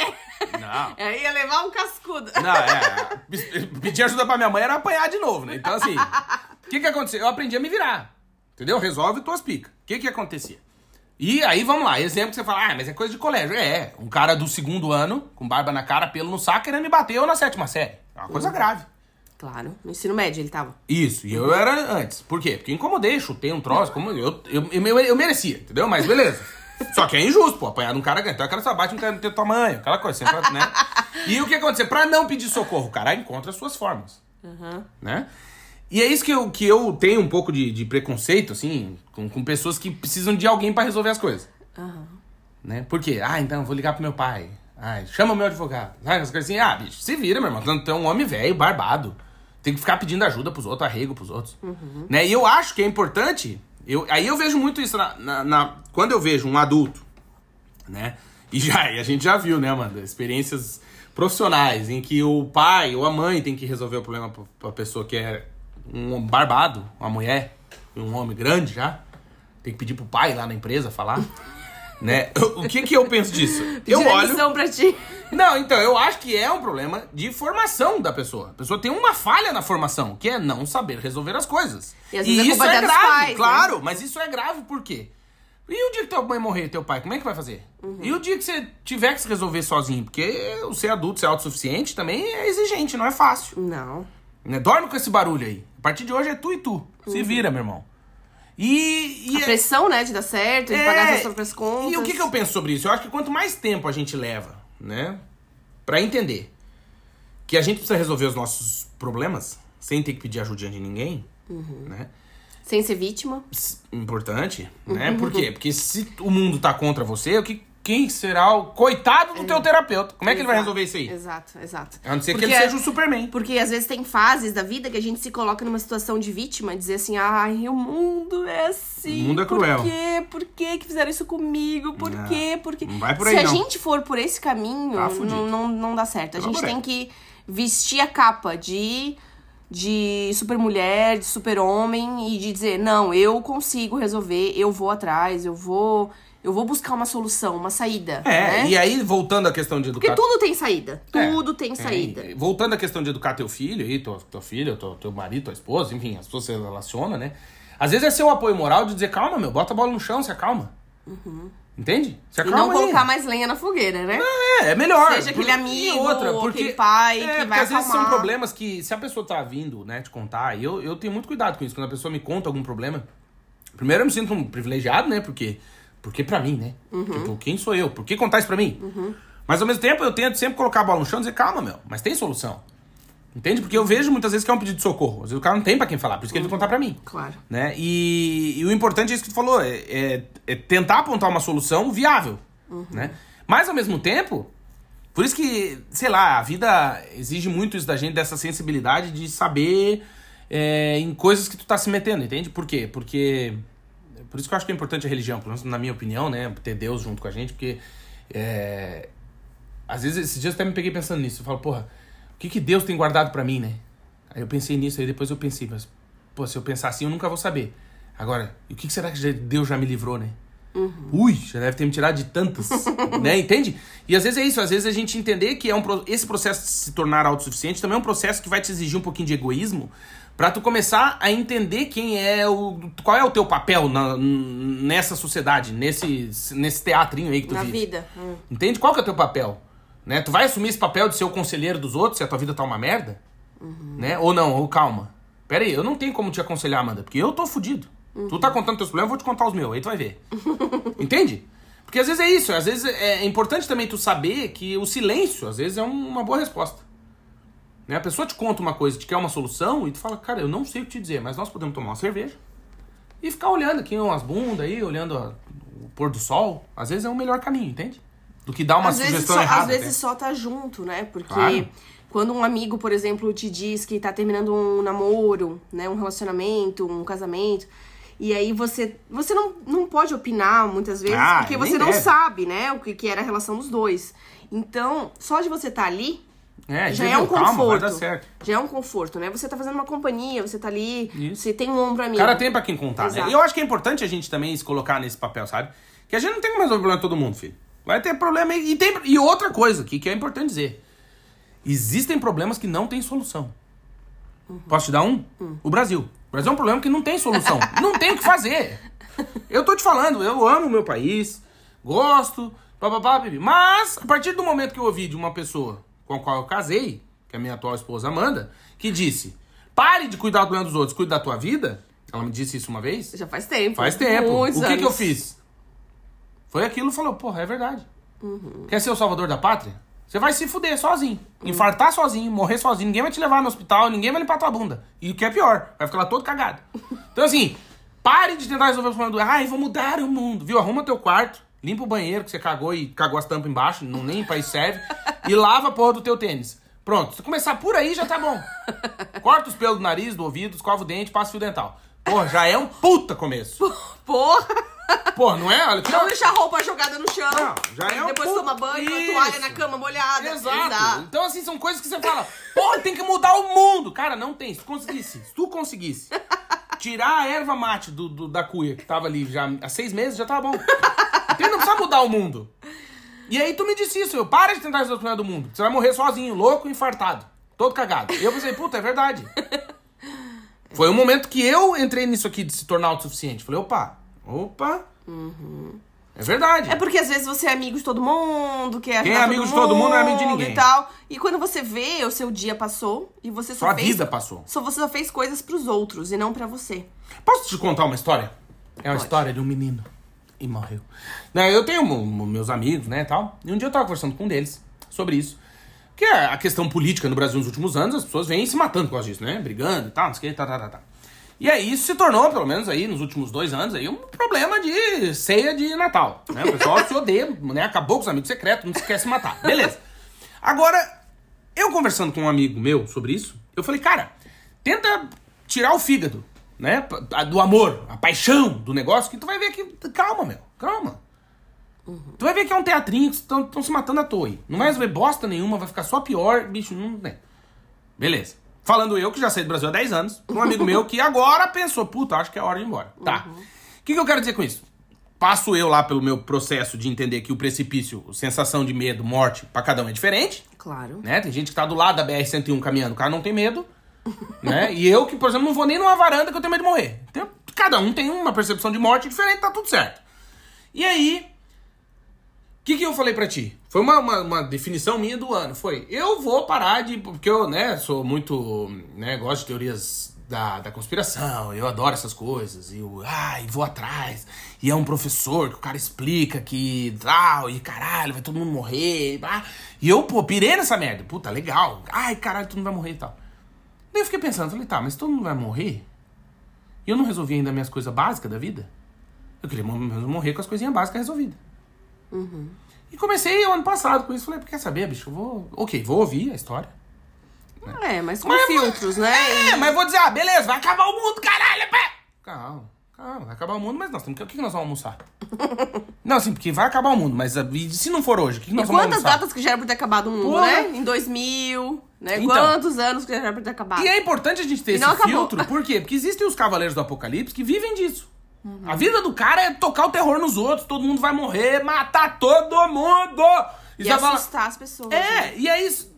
[SPEAKER 1] Não. Não.
[SPEAKER 3] eu ia levar um cascudo.
[SPEAKER 1] Não, é. é, Pedir ajuda pra minha mãe era apanhar de novo, né? Então, assim, o que que aconteceu? Eu aprendi a me virar. Entendeu? Resolve tuas picas. O que que acontecia? E aí, vamos lá, exemplo que você fala, ah, mas é coisa de colégio. É, um cara do segundo ano, com barba na cara, pelo no saco, querendo me bater eu na sétima série. É uma coisa grave.
[SPEAKER 3] Claro, no ensino médio ele tava.
[SPEAKER 1] Isso, e eu era antes. Por quê? Porque incomodei, chutei um troço, como eu, eu, eu, eu merecia, entendeu? Mas beleza. Só que é injusto, pô, apanhar de um cara grande. Então cara só bate um cara do teu tamanho, aquela coisa, sempre, né? E o que aconteceu? Pra não pedir socorro, o cara encontra as suas formas. Né? E é isso que eu, que eu tenho um pouco de, de preconceito, assim, com, com pessoas que precisam de alguém pra resolver as coisas. Né? Por quê? Ah, então, vou ligar pro meu pai. Ah, chama o meu advogado. Sabe, as coisas assim, ah, bicho, se vira, meu irmão. Tu é um homem velho, barbado. Tem que ficar pedindo ajuda pros outros, arrego pros outros. Né? E eu acho que é importante. Eu, aí eu vejo muito isso na, na- na- quando eu vejo um adulto, né? E já, e a gente já viu, né, Amanda? Experiências profissionais em que o pai ou a mãe tem que resolver o problema pra, pra pessoa que é um barbado, uma mulher, um homem grande já. Tem que pedir pro pai lá na empresa falar. né? O que que eu penso disso? Eu
[SPEAKER 3] Pedir
[SPEAKER 1] olho.
[SPEAKER 3] demissão pra ti.
[SPEAKER 1] Não, então, eu acho que é um problema de formação da pessoa. A pessoa tem uma falha na formação, que é não saber resolver as coisas.
[SPEAKER 3] E às vezes é
[SPEAKER 1] isso é grave,
[SPEAKER 3] pais, né?
[SPEAKER 1] claro, mas isso é grave por quê? E o dia que tua mãe morrer, teu pai, como é que vai fazer?
[SPEAKER 3] Uhum.
[SPEAKER 1] E o dia que você tiver que se resolver sozinho? Porque o ser adulto, ser autossuficiente também é exigente, não é fácil.
[SPEAKER 3] Não.
[SPEAKER 1] Né? Dorme com esse barulho aí. A partir de hoje é tu e tu. Se vira, meu irmão. E, e
[SPEAKER 3] Uhum. A
[SPEAKER 1] é-
[SPEAKER 3] pressão, né, de dar certo, de
[SPEAKER 1] é,
[SPEAKER 3] pagar suas próprias contas.
[SPEAKER 1] E o que, que eu penso sobre isso? Eu acho que quanto mais tempo a gente leva, né, pra entender que a gente precisa resolver os nossos problemas sem ter que pedir ajuda de ninguém,
[SPEAKER 3] Uhum.
[SPEAKER 1] né?
[SPEAKER 3] Sem ser vítima.
[SPEAKER 1] Importante, né? Por quê? Porque se o mundo tá contra você, o que quem será o coitado do teu terapeuta. Como é que ele vai
[SPEAKER 3] Exato,
[SPEAKER 1] resolver isso aí?
[SPEAKER 3] Exato, exato.
[SPEAKER 1] A não ser que
[SPEAKER 3] Porque
[SPEAKER 1] ele
[SPEAKER 3] é-
[SPEAKER 1] seja o Superman.
[SPEAKER 3] Porque às vezes tem fases da vida que a gente se coloca numa situação de vítima, dizer assim, ai, o mundo é assim.
[SPEAKER 1] O mundo é cruel.
[SPEAKER 3] Por quê? Por que que fizeram isso comigo? Por
[SPEAKER 1] Não,
[SPEAKER 3] quê? Por quê?
[SPEAKER 1] não vai por
[SPEAKER 3] Se
[SPEAKER 1] aí,
[SPEAKER 3] a
[SPEAKER 1] não.
[SPEAKER 3] gente for por esse caminho,
[SPEAKER 1] Tá
[SPEAKER 3] não, não, não dá certo. A
[SPEAKER 1] Tá
[SPEAKER 3] gente tem que vestir a capa de, de super mulher, de super homem e de dizer, não, eu consigo resolver, eu vou atrás, eu vou. Eu vou buscar uma solução, uma saída.
[SPEAKER 1] É,
[SPEAKER 3] né?
[SPEAKER 1] e aí, voltando à questão de
[SPEAKER 3] Porque
[SPEAKER 1] educar.
[SPEAKER 3] tudo tem saída.
[SPEAKER 1] É,
[SPEAKER 3] Tudo tem saída.
[SPEAKER 1] É, voltando à questão de educar teu filho aí, tua, tua filha, teu, teu marido, tua esposa, enfim, as pessoas se relacionam, né? Às vezes é seu apoio moral de dizer, calma, meu, bota a bola no chão, se acalma. Entende? Se
[SPEAKER 3] Uhum. E
[SPEAKER 1] acalma
[SPEAKER 3] não
[SPEAKER 1] aí.
[SPEAKER 3] colocar mais lenha na fogueira, né?
[SPEAKER 1] É, é melhor.
[SPEAKER 3] Seja aquele amigo,
[SPEAKER 1] outra,
[SPEAKER 3] ou
[SPEAKER 1] porque,
[SPEAKER 3] aquele pai
[SPEAKER 1] é,
[SPEAKER 3] que
[SPEAKER 1] porque
[SPEAKER 3] vai
[SPEAKER 1] às vezes são
[SPEAKER 3] acalmar.
[SPEAKER 1] problemas que, se a pessoa tá vindo, né, te contar, e eu, eu tenho muito cuidado com isso, quando a pessoa me conta algum problema. Primeiro eu me sinto um privilegiado, né, porque, porque pra mim, né?
[SPEAKER 3] Uhum.
[SPEAKER 1] Tipo, quem sou eu? Por que contar isso pra mim? Mas ao mesmo tempo eu tento sempre colocar a bola no chão e dizer, calma, meu, mas tem solução. Entende? Porque eu vejo muitas vezes que é um pedido de socorro. Às vezes o cara não tem pra quem falar, por isso que ele vai contar pra mim.
[SPEAKER 3] Claro.
[SPEAKER 1] Né? E, e o importante é isso que tu falou, é, é- é tentar apontar uma solução viável, né? Mas ao mesmo tempo, por isso que, sei lá, a vida exige muito isso da gente, dessa sensibilidade de saber é, em coisas que tu tá se metendo, entende? Por quê? Porque, por isso que eu acho que é importante a religião, pelo menos na minha opinião, né? Ter Deus junto com a gente, porque é, às vezes, esses dias eu até me peguei pensando nisso, eu falo, porra, o que que Deus tem guardado pra mim, né? Aí eu pensei nisso, aí depois eu pensei, mas, pô, se eu pensar assim, eu nunca vou saber. Agora, o que que será que Deus já me livrou, né? Ui, já deve ter me tirado de tantas, né? Entende? E às vezes é isso, às vezes a gente entender que é um, esse processo de se tornar autossuficiente também é um processo que vai te exigir um pouquinho de egoísmo pra tu começar a entender quem é o. qual é o teu papel na- nessa sociedade, nesse, nesse teatrinho aí que tu
[SPEAKER 3] Na
[SPEAKER 1] vive.
[SPEAKER 3] vida. Hum.
[SPEAKER 1] Entende? Qual que é o teu papel? Né? Tu vai assumir esse papel de ser o conselheiro dos outros se a tua vida tá uma merda? Né? Ou não, ou calma. Pera aí, eu não tenho como te aconselhar, Amanda, porque eu tô fudido. Tu tá contando teus problemas, eu vou te contar os meus, aí tu vai ver. Entende? Porque às vezes é isso, às vezes é importante também tu saber que o silêncio, às vezes, é um- uma boa resposta. Né? A pessoa te conta uma coisa, te quer uma solução, e tu fala, cara, eu não sei o que te dizer, mas nós podemos tomar uma cerveja e ficar olhando aqui umas bundas aí, olhando a- o pôr do sol. Às vezes é o melhor caminho, entende? Do que dar uma
[SPEAKER 3] às vezes,
[SPEAKER 1] sugestão
[SPEAKER 3] só,
[SPEAKER 1] errada.
[SPEAKER 3] às vezes só tá junto, né? Porque
[SPEAKER 1] Claro.
[SPEAKER 3] quando um amigo, por exemplo, te diz que tá terminando um namoro, né? Um relacionamento, um casamento. E aí você, você não, não pode opinar muitas vezes,
[SPEAKER 1] Ah,
[SPEAKER 3] porque você não
[SPEAKER 1] deve.
[SPEAKER 3] sabe, né? O que, que era a relação dos dois. Então, só de você estar ali,
[SPEAKER 1] É,
[SPEAKER 3] já é um
[SPEAKER 1] "Meu, calma, vai
[SPEAKER 3] conforto.
[SPEAKER 1] dar certo.
[SPEAKER 3] Já é um conforto, né? Você tá fazendo uma companhia, você tá ali,
[SPEAKER 1] Isso.
[SPEAKER 3] você tem um ombro
[SPEAKER 1] O
[SPEAKER 3] amigo.
[SPEAKER 1] cara tem pra quem contar, né?
[SPEAKER 3] Exato.
[SPEAKER 1] E eu acho que é importante a gente também se colocar nesse papel, sabe? Que a gente não tem como resolver o problema de todo mundo, filho. Vai ter problema e, e tem E outra coisa aqui que é importante dizer. Existem problemas que não têm solução. Posso te dar um? O Brasil. O Brasil é um problema que não tem solução. não tem o que fazer. Eu tô te falando, eu amo o meu país, gosto, papapá. Mas, a partir do momento que eu ouvi de uma pessoa com a qual eu casei, que é a minha atual esposa Amanda, que disse: pare de cuidar do problema dos outros, cuide da tua vida. Ela me disse isso uma vez.
[SPEAKER 3] Já faz tempo.
[SPEAKER 1] Faz tempo.
[SPEAKER 3] Muitos
[SPEAKER 1] o que, que eu
[SPEAKER 3] anos.
[SPEAKER 1] fiz? Foi aquilo e falou, porra, é verdade. Quer ser o salvador da pátria? Você vai se fuder sozinho. Infartar sozinho, morrer sozinho. Ninguém vai te levar no hospital, ninguém vai limpar tua bunda. E o que é pior, vai ficar lá todo cagado. Então, assim, pare de tentar resolver os problemas do. Ai, vou mudar o mundo. Viu? Arruma teu quarto, limpa o banheiro que você cagou e cagou as tampas embaixo, não nem pra isso serve. e lava a porra do teu tênis. Pronto, se começar por aí já tá bom. Corta os pelos do nariz, do ouvido, escova o dente, passa fio dental. Porra, já é um puta começo.
[SPEAKER 3] Porra!
[SPEAKER 1] Porra, não é? Olha.
[SPEAKER 3] Não deixar a roupa jogada no chão.
[SPEAKER 1] Não, já é um
[SPEAKER 3] Depois
[SPEAKER 1] puto-
[SPEAKER 3] toma banho,
[SPEAKER 1] Isso.
[SPEAKER 3] toalha na cama molhada.
[SPEAKER 1] Exato. Então, assim, são coisas que você fala, porra, tem que mudar o mundo. Cara, não tem. Se tu conseguisse, se tu conseguisse tirar a erva mate do, do- da cuia que tava ali já há seis meses, já tava bom. Então não precisa mudar o mundo. E aí tu me disse isso, eu para de tentar resolver o problema do mundo. Você vai morrer sozinho, louco, infartado. Todo cagado. E eu pensei, puta, é verdade. Foi um momento que eu entrei nisso aqui de se tornar autossuficiente. Falei, opa, opa. É verdade.
[SPEAKER 3] É porque às vezes você é amigo de todo mundo, quer
[SPEAKER 1] Quem é amigo de todo mundo não é amigo de ninguém.
[SPEAKER 3] E tal. E quando você vê, o seu dia passou e você só
[SPEAKER 1] Sua
[SPEAKER 3] fez...
[SPEAKER 1] vida passou.
[SPEAKER 3] Só você só fez coisas pros outros e não pra você.
[SPEAKER 1] Posso te contar uma história? É uma
[SPEAKER 3] Pode.
[SPEAKER 1] história de um menino. E morreu. Não, eu tenho meus amigos, né, tal. E um dia eu tava conversando com um deles sobre isso. Que é a questão política no Brasil nos últimos anos, as pessoas vêm se matando causa disso, né? Brigando e tal, não sei o que, tá, tá, tá, tá. E aí isso se tornou, pelo menos aí nos últimos dois anos, aí um problema de ceia de Natal. Né? O pessoal se odeia, né? Acabou com os amigos secretos, não se quer se matar. Beleza. Agora, eu conversando com um amigo meu sobre isso, eu falei, cara, tenta tirar o fígado, né? Do amor, a paixão do negócio, que tu vai ver que. Calma, meu, calma. Tu vai ver que é um teatrinho que estão se matando à toa. Não vai resolver bosta nenhuma, vai ficar só pior, bicho, não. Né? Beleza. Falando eu, que já saí do Brasil há 10 anos, um amigo meu que agora pensou, puta, acho que é hora de ir embora. Tá. O que, que eu quero dizer com isso? Passo eu lá pelo meu processo de entender que o precipício, sensação de medo, morte, pra cada um é diferente.
[SPEAKER 3] Claro.
[SPEAKER 1] Né? Tem gente que tá do lado da BR-101 caminhando, o cara não tem medo. Né? E eu, que, por exemplo, não vou nem numa varanda que eu tenho medo de morrer. Então, cada um tem uma percepção de morte diferente, tá tudo certo. E aí, o que, que eu falei pra ti? Foi uma, uma, uma definição minha do ano. Foi, eu vou parar de. Porque eu, né, sou muito. né, gosto de teorias da, da conspiração, eu adoro essas coisas. E eu, ai, vou atrás. E é um professor que o cara explica que. tal, e caralho, vai todo mundo morrer. Ah. E eu, pô, pirei nessa merda. Puta, legal. Ai, caralho, todo mundo vai morrer e tal. Daí eu fiquei pensando, falei, tá, mas todo mundo vai morrer? E eu não resolvi ainda minhas coisas básicas da vida? Eu queria morrer com as coisinhas básicas resolvidas.
[SPEAKER 3] Uhum.
[SPEAKER 1] E comecei o ano passado com isso. Falei, quer saber, bicho? Eu vou. Ok, vou ouvir a história.
[SPEAKER 3] É, mas com
[SPEAKER 1] Mas-
[SPEAKER 3] filtros, né?
[SPEAKER 1] É, mas vou dizer, ah, beleza, vai acabar o mundo, caralho, pé! Calma, calma, vai acabar o mundo, mas nós temos que. O que nós vamos almoçar? não, assim, porque vai acabar o mundo, mas ah, e se não for hoje, o que, que
[SPEAKER 3] E
[SPEAKER 1] nós vamos
[SPEAKER 3] quantas
[SPEAKER 1] almoçar?
[SPEAKER 3] datas que já era pra ter acabado o mundo,
[SPEAKER 1] Porra.
[SPEAKER 3] né? Em 2000, né?
[SPEAKER 1] Então.
[SPEAKER 3] Quantos anos que já era pra ter acabado?
[SPEAKER 1] E é importante a gente ter
[SPEAKER 3] E
[SPEAKER 1] esse filtro, por quê? Porque existem os cavaleiros do apocalipse que vivem disso.
[SPEAKER 3] Uhum.
[SPEAKER 1] A vida do cara é tocar o terror nos outros, todo mundo vai morrer, matar todo mundo!
[SPEAKER 3] E
[SPEAKER 1] falar-
[SPEAKER 3] assustar as pessoas. né?
[SPEAKER 1] É, e aí isso,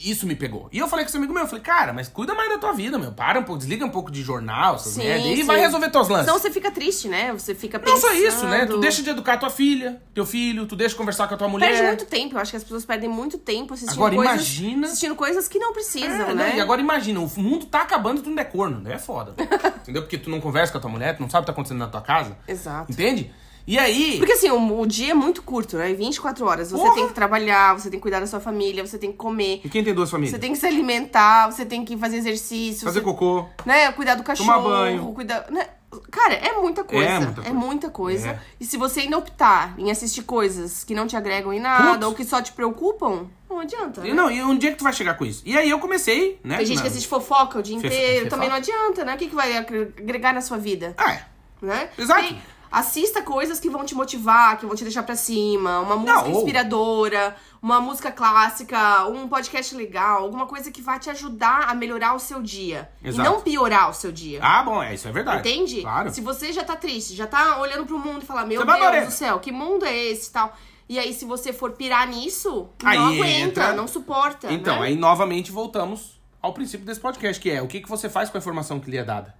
[SPEAKER 1] isso me pegou. E eu falei com esse amigo meu, eu falei, cara, mas cuida mais da tua vida, meu. Para um pouco, desliga um pouco de jornal, essas
[SPEAKER 3] Sim,
[SPEAKER 1] merda, e
[SPEAKER 3] sim.
[SPEAKER 1] vai resolver teus lances.
[SPEAKER 3] Senão você fica triste, né? Você fica
[SPEAKER 1] Não
[SPEAKER 3] pensando...
[SPEAKER 1] só isso, né? Tu deixa de educar tua filha, teu filho, tu deixa de conversar com a tua mulher.
[SPEAKER 3] Perde muito tempo. Eu acho que as pessoas perdem muito tempo assistindo
[SPEAKER 1] Agora,
[SPEAKER 3] coisas...
[SPEAKER 1] imagina-
[SPEAKER 3] Assistindo coisas que não precisam,
[SPEAKER 1] É,
[SPEAKER 3] né?
[SPEAKER 1] E agora imagina, o mundo tá acabando e tu não é corno. Daí é foda. entendeu? Porque tu não conversa com a tua mulher, tu não sabe o que tá acontecendo na tua casa.
[SPEAKER 3] Exato.
[SPEAKER 1] Entende? E aí.
[SPEAKER 3] Porque assim, o, o dia é muito curto, né? 24 horas. Você
[SPEAKER 1] Porra!
[SPEAKER 3] tem que trabalhar, você tem que cuidar da sua família, você tem que comer,
[SPEAKER 1] E quem tem duas famílias?
[SPEAKER 3] você tem que se alimentar, você tem que fazer exercício,
[SPEAKER 1] Fazer
[SPEAKER 3] você,
[SPEAKER 1] cocô.
[SPEAKER 3] né? Cuidar do cachorro,
[SPEAKER 1] banho.
[SPEAKER 3] cuidar, né? Cara, é muita coisa.
[SPEAKER 1] É muita
[SPEAKER 3] É
[SPEAKER 1] coisa.
[SPEAKER 3] muita coisa.
[SPEAKER 1] É.
[SPEAKER 3] E se você ainda optar em assistir coisas que não te agregam em nada
[SPEAKER 1] Putz.
[SPEAKER 3] ou que só te preocupam, não adianta.
[SPEAKER 1] E
[SPEAKER 3] né?
[SPEAKER 1] não, e um dia que tu vai chegar com isso? E aí eu comecei, né?
[SPEAKER 3] Tem gente
[SPEAKER 1] na-
[SPEAKER 3] que assiste fofoca o dia inteiro, também não adianta, né? O que, que vai agregar na sua vida?
[SPEAKER 1] É.
[SPEAKER 3] né?
[SPEAKER 1] Exato.
[SPEAKER 3] Tem- assista coisas que vão te motivar, que vão te deixar pra cima, uma música
[SPEAKER 1] ou-
[SPEAKER 3] inspiradora, uma música clássica, um podcast legal, alguma coisa que vai te ajudar a melhorar o seu dia.
[SPEAKER 1] Exato.
[SPEAKER 3] E não piorar o seu dia.
[SPEAKER 1] Ah, bom, é, isso é verdade.
[SPEAKER 3] Entende?
[SPEAKER 1] Claro.
[SPEAKER 3] Se você já tá triste, já tá olhando pro mundo e falar, meu
[SPEAKER 1] Você
[SPEAKER 3] Deus do céu, que mundo é esse e tal. E aí, se você for pirar nisso,
[SPEAKER 1] Aí
[SPEAKER 3] não aguenta,
[SPEAKER 1] entra-
[SPEAKER 3] não suporta.
[SPEAKER 1] Então,
[SPEAKER 3] né?
[SPEAKER 1] aí novamente voltamos ao princípio desse podcast, que é o que, que você faz com a informação que lhe é dada.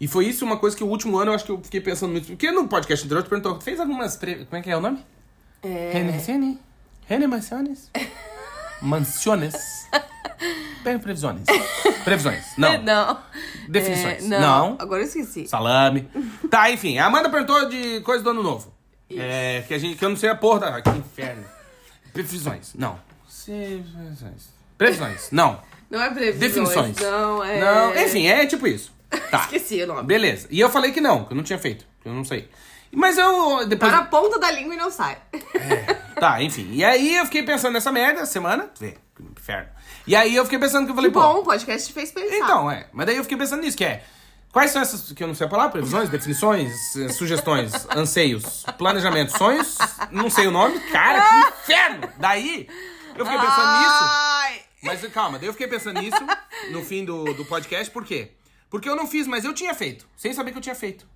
[SPEAKER 1] E foi isso uma coisa que o último ano eu acho que eu fiquei pensando muito. Porque no podcast anterior tu perguntou, fez algumas. Pre... Como é que é o nome?
[SPEAKER 3] É...
[SPEAKER 1] Rene, Rene Mansiones? Mansiones? Pre- Previsões. Previsões. Não.
[SPEAKER 3] Não.
[SPEAKER 1] Definições.
[SPEAKER 3] É, não.
[SPEAKER 1] Não.
[SPEAKER 3] Agora eu esqueci.
[SPEAKER 1] Salame. Tá, enfim. A Amanda perguntou de coisa do ano novo. É, que, a gente, que eu não sei a porra da. Que inferno. Previsões. Não. Previsões. Previsões. Não.
[SPEAKER 3] Não é previsões.
[SPEAKER 1] Definições.
[SPEAKER 3] Não, é...
[SPEAKER 1] Não. Enfim, é tipo isso. Tá.
[SPEAKER 3] Esqueci o nome.
[SPEAKER 1] Beleza. E eu falei que não, que eu não tinha feito. Que eu não sei. Mas eu.
[SPEAKER 3] Tá
[SPEAKER 1] Depois.
[SPEAKER 3] na ponta da língua e não sai.
[SPEAKER 1] Tá, enfim. E aí eu fiquei pensando nessa merda semana. Vê, que inferno. E aí eu fiquei pensando que eu falei,
[SPEAKER 3] Que
[SPEAKER 1] pô.
[SPEAKER 3] bom, o podcast te fez pensar.
[SPEAKER 1] Então, é. Mas daí eu fiquei pensando nisso, que é. Quais são essas, que eu não sei a palavra, previsões, definições, eh, sugestões, anseios, planejamentos, sonhos, não sei o nome, cara, que inferno! Daí, eu fiquei pensando nisso, mas calma, daí eu fiquei pensando nisso no fim do, do podcast, por quê? Porque eu não fiz, mas eu tinha feito, sem saber que eu tinha feito.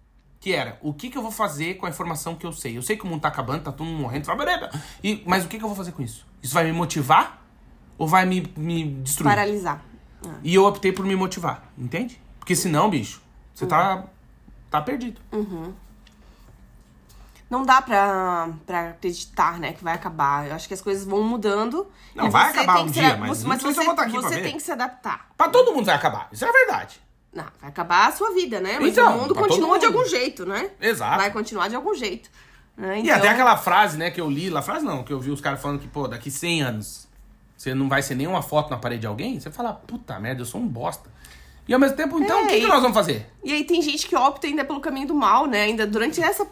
[SPEAKER 1] Que era, o que, que eu vou fazer com a informação que eu sei? Eu sei que o mundo tá acabando, tá todo mundo morrendo, e, mas o que, que eu vou fazer com isso? Isso vai me motivar ou vai me, me destruir?
[SPEAKER 3] Paralisar.
[SPEAKER 1] E eu optei por me motivar, entende? Porque senão, bicho, você tá, tá perdido.
[SPEAKER 3] Não dá pra, pra acreditar, né, que vai acabar. Eu acho que as coisas vão mudando.
[SPEAKER 1] Não, vai acabar um dia,
[SPEAKER 3] se-
[SPEAKER 1] mas
[SPEAKER 3] mas você, você tem que se adaptar.
[SPEAKER 1] Pra todo mundo vai acabar, isso é verdade.
[SPEAKER 3] Não, vai acabar a sua vida, né? Mas
[SPEAKER 1] Então,
[SPEAKER 3] o mundo continua de
[SPEAKER 1] mundo.
[SPEAKER 3] algum jeito, né?
[SPEAKER 1] Exato.
[SPEAKER 3] Vai continuar de algum jeito. né?
[SPEAKER 1] E
[SPEAKER 3] Então,
[SPEAKER 1] até aquela frase, né, que eu li, lá frase não, que eu vi os caras falando que, pô, daqui 100 anos você não vai ser nenhuma foto na parede de alguém, você fala, puta merda, eu sou um bosta. E ao mesmo tempo, então,
[SPEAKER 3] É,
[SPEAKER 1] o que, que
[SPEAKER 3] e-
[SPEAKER 1] nós vamos fazer?
[SPEAKER 3] E aí tem gente que opta ainda pelo caminho do mal, né? Ainda durante essa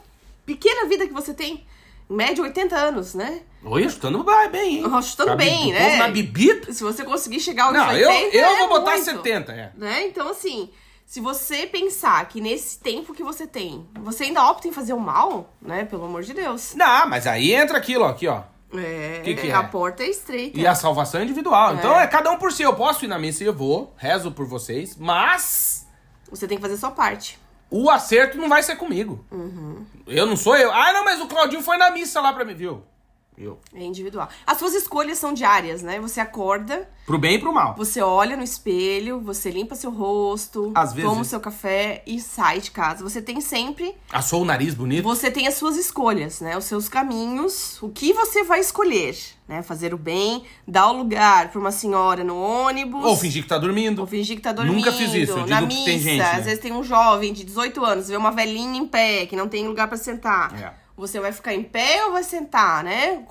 [SPEAKER 3] pequena vida que você tem. Média, 80 anos, né?
[SPEAKER 1] Oi, chutando bem, hein?
[SPEAKER 3] Ah, chutando
[SPEAKER 1] Tá
[SPEAKER 3] bem,
[SPEAKER 1] be-
[SPEAKER 3] né?
[SPEAKER 1] Na bebida?
[SPEAKER 3] Se você conseguir chegar aos
[SPEAKER 1] Não,
[SPEAKER 3] 80,
[SPEAKER 1] eu, eu
[SPEAKER 3] é
[SPEAKER 1] vou botar
[SPEAKER 3] muito.
[SPEAKER 1] 70, é.
[SPEAKER 3] Né? Então, assim, se você pensar que nesse tempo que você tem, você ainda opta em fazer o mal, né? Pelo amor de Deus.
[SPEAKER 1] Não, mas aí entra aquilo, ó, aqui, ó.
[SPEAKER 3] É,
[SPEAKER 1] Que que é?
[SPEAKER 3] a porta é estreita.
[SPEAKER 1] E a salvação é individual. Então
[SPEAKER 3] É.
[SPEAKER 1] é cada um por si. Eu posso ir na missa e eu vou, rezo por vocês, mas
[SPEAKER 3] Você tem que fazer a sua parte.
[SPEAKER 1] O acerto não vai ser comigo.
[SPEAKER 3] Uhum.
[SPEAKER 1] Eu não sou eu. Ah, não, mas o Claudinho foi na missa lá pra mim, viu? Eu.
[SPEAKER 3] É individual. As suas escolhas são diárias, né? Você acorda,
[SPEAKER 1] Pro bem e pro mal.
[SPEAKER 3] você olha no espelho, você limpa seu rosto,
[SPEAKER 1] Às vezes.
[SPEAKER 3] toma o seu café e sai de casa. Você tem sempre
[SPEAKER 1] Assou o nariz bonito.
[SPEAKER 3] Você tem as suas escolhas, né? Os seus caminhos, o que você vai escolher, né? Fazer o bem, dar o lugar pra uma senhora no ônibus.
[SPEAKER 1] Ou fingir que tá dormindo.
[SPEAKER 3] ou fingir que tá dormindo.
[SPEAKER 1] Nunca fiz isso, eu
[SPEAKER 3] na
[SPEAKER 1] digo que
[SPEAKER 3] missa,
[SPEAKER 1] tem gente, né?
[SPEAKER 3] às vezes tem um jovem de 18 anos, vê uma velhinha em pé, que não tem lugar pra sentar.
[SPEAKER 1] É.
[SPEAKER 3] Você vai ficar em pé ou vai sentar, né?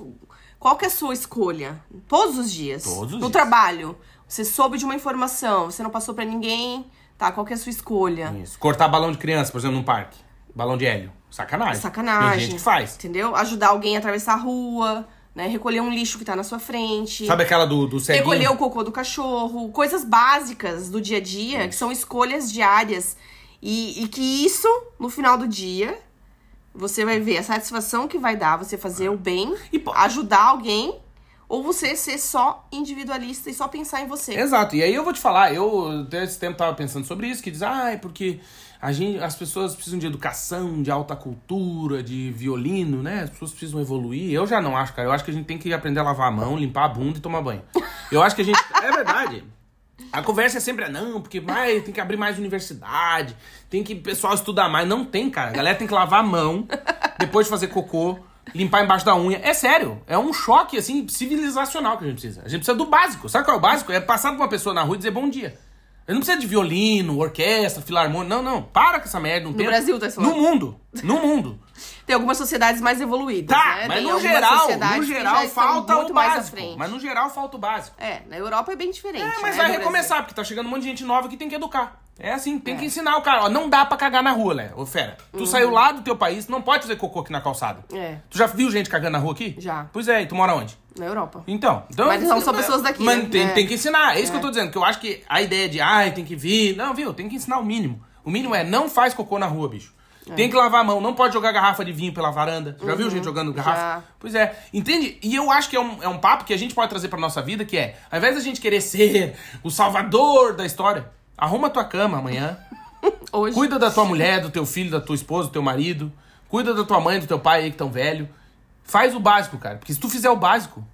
[SPEAKER 3] Qual que é a sua escolha? Todos os dias.
[SPEAKER 1] Todos os
[SPEAKER 3] no
[SPEAKER 1] dias.
[SPEAKER 3] trabalho, você soube de uma informação, você não passou pra ninguém, tá? Qual que é a sua escolha?
[SPEAKER 1] Isso. Cortar balão de criança, por exemplo, num parque. Balão de hélio. Sacanagem.
[SPEAKER 3] Sacanagem.
[SPEAKER 1] Tem gente que faz.
[SPEAKER 3] Entendeu? Ajudar alguém a atravessar a rua, né? Recolher um lixo que tá na sua frente.
[SPEAKER 1] Sabe aquela do, do ceguinho?
[SPEAKER 3] Recolher o cocô do cachorro. Coisas básicas do dia a dia, que são escolhas diárias. E, e que isso, no final do dia, você vai ver a satisfação que vai dar você fazer o bem,
[SPEAKER 1] E
[SPEAKER 3] ajudar alguém, ou você ser só individualista e só pensar em você.
[SPEAKER 1] Exato. E aí eu vou te falar, eu até esse tempo tava pensando sobre isso, que diz, ah, é porque a gente, as pessoas precisam de educação, de alta cultura, de violino, né? As pessoas precisam evoluir. Eu já não acho, cara. Eu acho que a gente tem que aprender a lavar a mão, limpar a bunda e tomar banho. Eu acho que a gente. É verdade. A conversa é sempre, não, porque mais, tem que abrir mais universidade, tem que o pessoal estudar mais. Não tem, cara. A galera tem que lavar a mão, depois de fazer cocô, limpar embaixo da unha. É sério, é um choque, assim, civilizacional que a gente precisa. A gente precisa do básico. Sabe qual é o básico? É passar por uma pessoa na rua e dizer bom dia. Eu não precisa de violino, orquestra, filarmônica. Não, não. Para com essa merda. Não
[SPEAKER 3] No Brasil, tá?
[SPEAKER 1] No mundo. No mundo.
[SPEAKER 3] Tem algumas sociedades mais evoluídas,
[SPEAKER 1] Tá,
[SPEAKER 3] né?
[SPEAKER 1] mas
[SPEAKER 3] Tem
[SPEAKER 1] no geral, no geral falta o básico. Mas no geral falta o básico.
[SPEAKER 3] É, na Europa é bem diferente.
[SPEAKER 1] É, mas
[SPEAKER 3] né,
[SPEAKER 1] vai recomeçar, porque tá chegando um monte de gente nova que tem que educar. É assim, tem que ensinar o cara. Ó, não dá pra cagar na rua, Léo. Ô, fera. Tu saiu lá do teu país, não pode fazer cocô aqui na calçada.
[SPEAKER 3] Uhum. É.
[SPEAKER 1] Tu já viu gente cagando na rua aqui?
[SPEAKER 3] Já.
[SPEAKER 1] Pois é, e tu mora onde?
[SPEAKER 3] Na Europa.
[SPEAKER 1] Então, então
[SPEAKER 3] Mas não são pessoas daqui,
[SPEAKER 1] Mas
[SPEAKER 3] né?
[SPEAKER 1] tem,
[SPEAKER 3] É.
[SPEAKER 1] tem que ensinar. É isso que eu tô dizendo. Que eu acho que a ideia de, ai, tem que vir. Não, viu? Tem que ensinar o mínimo. O mínimo é não faz cocô na rua, bicho.
[SPEAKER 3] É.
[SPEAKER 1] Tem que lavar a mão, não pode jogar garrafa de vinho pela varanda. Já viu gente jogando garrafa?
[SPEAKER 3] Uhum. já.
[SPEAKER 1] Pois é. Entende? E eu acho que é um, é um papo que a gente pode trazer pra nossa vida, que é, ao invés da gente querer ser o salvador da história, arruma a tua cama amanhã.
[SPEAKER 3] Hoje.
[SPEAKER 1] Cuida da tua mulher, do teu filho, da tua esposa, do teu marido. Cuida da tua mãe, do teu pai aí que tão velho. Faz o básico, cara. Porque se tu fizer o básico,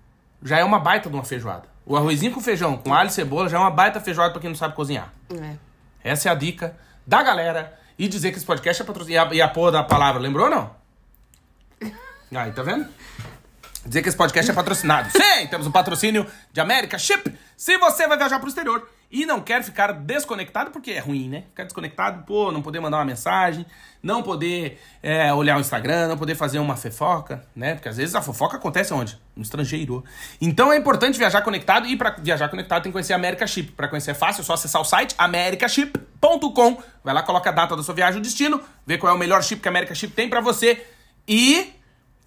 [SPEAKER 1] já é uma baita de uma feijoada. O arrozinho com feijão, com alho e cebola, já é uma baita feijoada pra quem não sabe cozinhar.
[SPEAKER 3] É.
[SPEAKER 1] Essa é a dica da galera. E dizer que esse podcast é patrocinado. E a, e a porra da palavra, lembrou ou não? Aí, tá vendo? Dizer que esse podcast é patrocinado. Sim, temos um patrocínio de América Chip. Se você vai viajar pro exterior e não quer ficar desconectado, porque é ruim, né? Ficar desconectado, pô, não poder mandar uma mensagem, não poder é, olhar o Instagram, não poder fazer uma fofoca, né? Porque às vezes a fofoca acontece onde? No estrangeiro. Então é importante viajar conectado e para viajar conectado tem que conhecer a América Chip. Para conhecer é fácil, é só acessar o site americaship.com. Vai lá, coloca a data da sua viagem, o destino, vê qual é o melhor chip que a América Chip tem para você e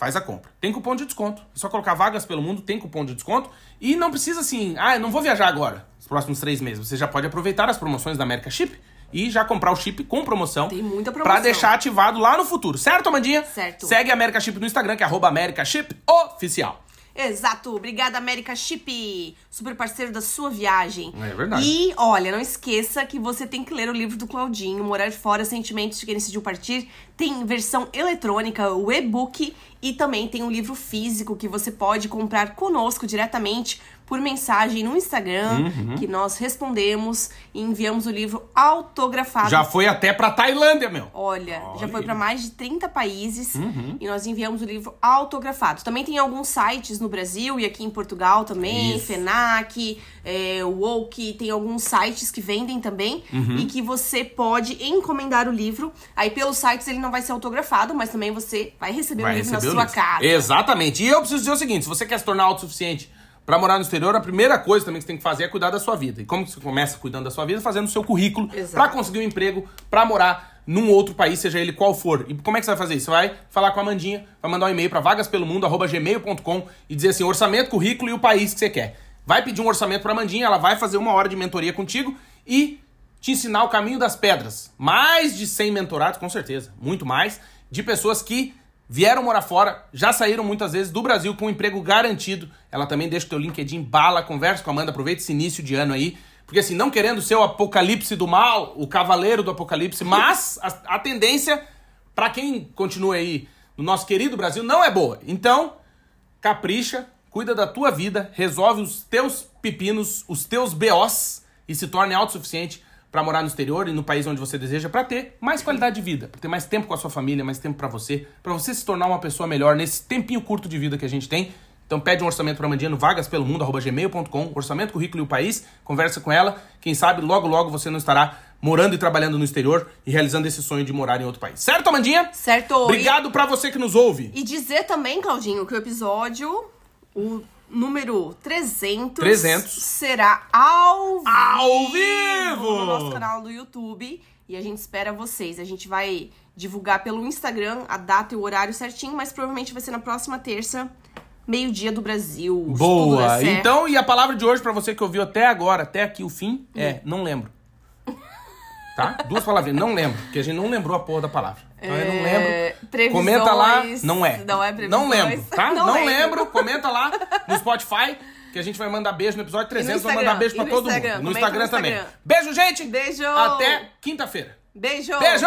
[SPEAKER 1] faz a compra. Tem cupom de desconto. É só colocar vagas pelo mundo, tem cupom de desconto. E não precisa assim, ah, eu não vou viajar agora, próximos três meses. Você já pode aproveitar as promoções da América Chip e já comprar o chip com promoção.
[SPEAKER 3] Tem muita promoção.
[SPEAKER 1] Pra deixar ativado lá no futuro. Certo, Amandinha?
[SPEAKER 3] Certo.
[SPEAKER 1] Segue a América Chip no Instagram, que é arroba América Chip Oficial.
[SPEAKER 3] Exato. Obrigada, América Chip. Super parceiro da sua viagem.
[SPEAKER 1] É verdade.
[SPEAKER 3] E, olha, não esqueça que você tem que ler o livro do Claudinho, Morar Fora, Sentimentos de Quem Decidiu Partir. Tem versão eletrônica, o e-book. E também tem um livro físico que você pode comprar conosco diretamente por mensagem no Instagram,
[SPEAKER 1] Uhum.
[SPEAKER 3] que nós respondemos e enviamos o livro autografado.
[SPEAKER 1] Já foi até pra Tailândia, meu.
[SPEAKER 3] Olha, já
[SPEAKER 1] Olha
[SPEAKER 3] foi
[SPEAKER 1] aí.
[SPEAKER 3] para mais de 30 países
[SPEAKER 1] Uhum.
[SPEAKER 3] e nós enviamos o livro autografado. Também tem alguns sites no Brasil e aqui em Portugal também,
[SPEAKER 1] Isso.
[SPEAKER 3] FENAC, é, Woke, tem alguns sites que vendem também
[SPEAKER 1] Uhum.
[SPEAKER 3] e que você pode encomendar o livro. Aí pelos sites ele não vai ser autografado, mas também você vai receber o
[SPEAKER 1] Vai
[SPEAKER 3] livro
[SPEAKER 1] receber
[SPEAKER 3] na
[SPEAKER 1] o
[SPEAKER 3] sua
[SPEAKER 1] livro.
[SPEAKER 3] casa.
[SPEAKER 1] Exatamente. E eu preciso dizer o seguinte: se você quer se tornar autossuficiente Pra morar no exterior, a primeira coisa também que você tem que fazer é cuidar da sua vida. E como você começa cuidando da sua vida? Fazendo o seu currículo pra conseguir um emprego, pra morar num outro país, seja ele qual for. E como é que você vai fazer isso? Você vai falar com a Mandinha, vai mandar um e-mail pra vagaspelomundo@gmail.com e dizer assim, orçamento, currículo e o país que você quer. Vai pedir um orçamento pra Mandinha, ela vai fazer uma hora de mentoria contigo e te ensinar o caminho das pedras. Mais de 100 mentorados, com certeza, muito mais, de pessoas que vieram morar fora, já saíram muitas vezes do Brasil com um emprego garantido. Ela também deixa o teu LinkedIn bala, conversa com a Amanda, aproveita esse início de ano aí. Porque assim, não querendo ser o apocalipse do mal, o cavaleiro do apocalipse, mas a, a tendência, pra quem continua aí no nosso querido Brasil, não é boa. Então, capricha, cuida da tua vida, resolve os teus pepinos, os teus BOs e se torne autossuficiente pra morar no exterior e no país onde você deseja pra ter mais qualidade de vida, pra ter mais tempo com a sua família, mais tempo pra você, pra você se tornar uma pessoa melhor nesse tempinho curto de vida que a gente tem. Então pede um orçamento pra Mandinha no vagaspelomundo@gmail.com, orçamento, currículo e o país, conversa com ela, quem sabe logo logo você não estará morando e trabalhando no exterior e realizando esse sonho de morar em outro país. Certo, Amandinha?
[SPEAKER 3] Certo.
[SPEAKER 1] Obrigado pra você que nos ouve.
[SPEAKER 3] E dizer também, Claudinho, que o episódio, o número 300,
[SPEAKER 1] 300.
[SPEAKER 3] será ao vivo,
[SPEAKER 1] Ao vivo!
[SPEAKER 3] no nosso canal do YouTube. E a gente espera vocês. A gente vai divulgar pelo Instagram a data e o horário certinho, mas provavelmente vai ser na próxima terça, meio-dia do Brasil.
[SPEAKER 1] Boa. Então, e a palavra de hoje pra você que ouviu até agora, até aqui o fim, é não lembro. Tá? Duas palavrinhas, não lembro, porque a gente não lembrou a porra da palavra. Então eu não lembro.
[SPEAKER 3] É, previsões-
[SPEAKER 1] Comenta lá, não é.
[SPEAKER 3] Não é
[SPEAKER 1] Não
[SPEAKER 3] previsões.
[SPEAKER 1] lembro, tá?
[SPEAKER 3] Não
[SPEAKER 1] Não,
[SPEAKER 3] lembro.
[SPEAKER 1] lembro. Comenta lá no Spotify, que a gente vai mandar beijo no episódio 300, vai mandar beijo pra
[SPEAKER 3] no
[SPEAKER 1] todo
[SPEAKER 3] Instagram,
[SPEAKER 1] mundo. No Instagram
[SPEAKER 3] no
[SPEAKER 1] também.
[SPEAKER 3] Instagram.
[SPEAKER 1] Beijo, gente!
[SPEAKER 3] Beijo!
[SPEAKER 1] Até quinta-feira.
[SPEAKER 3] Beijo!
[SPEAKER 1] Beijo!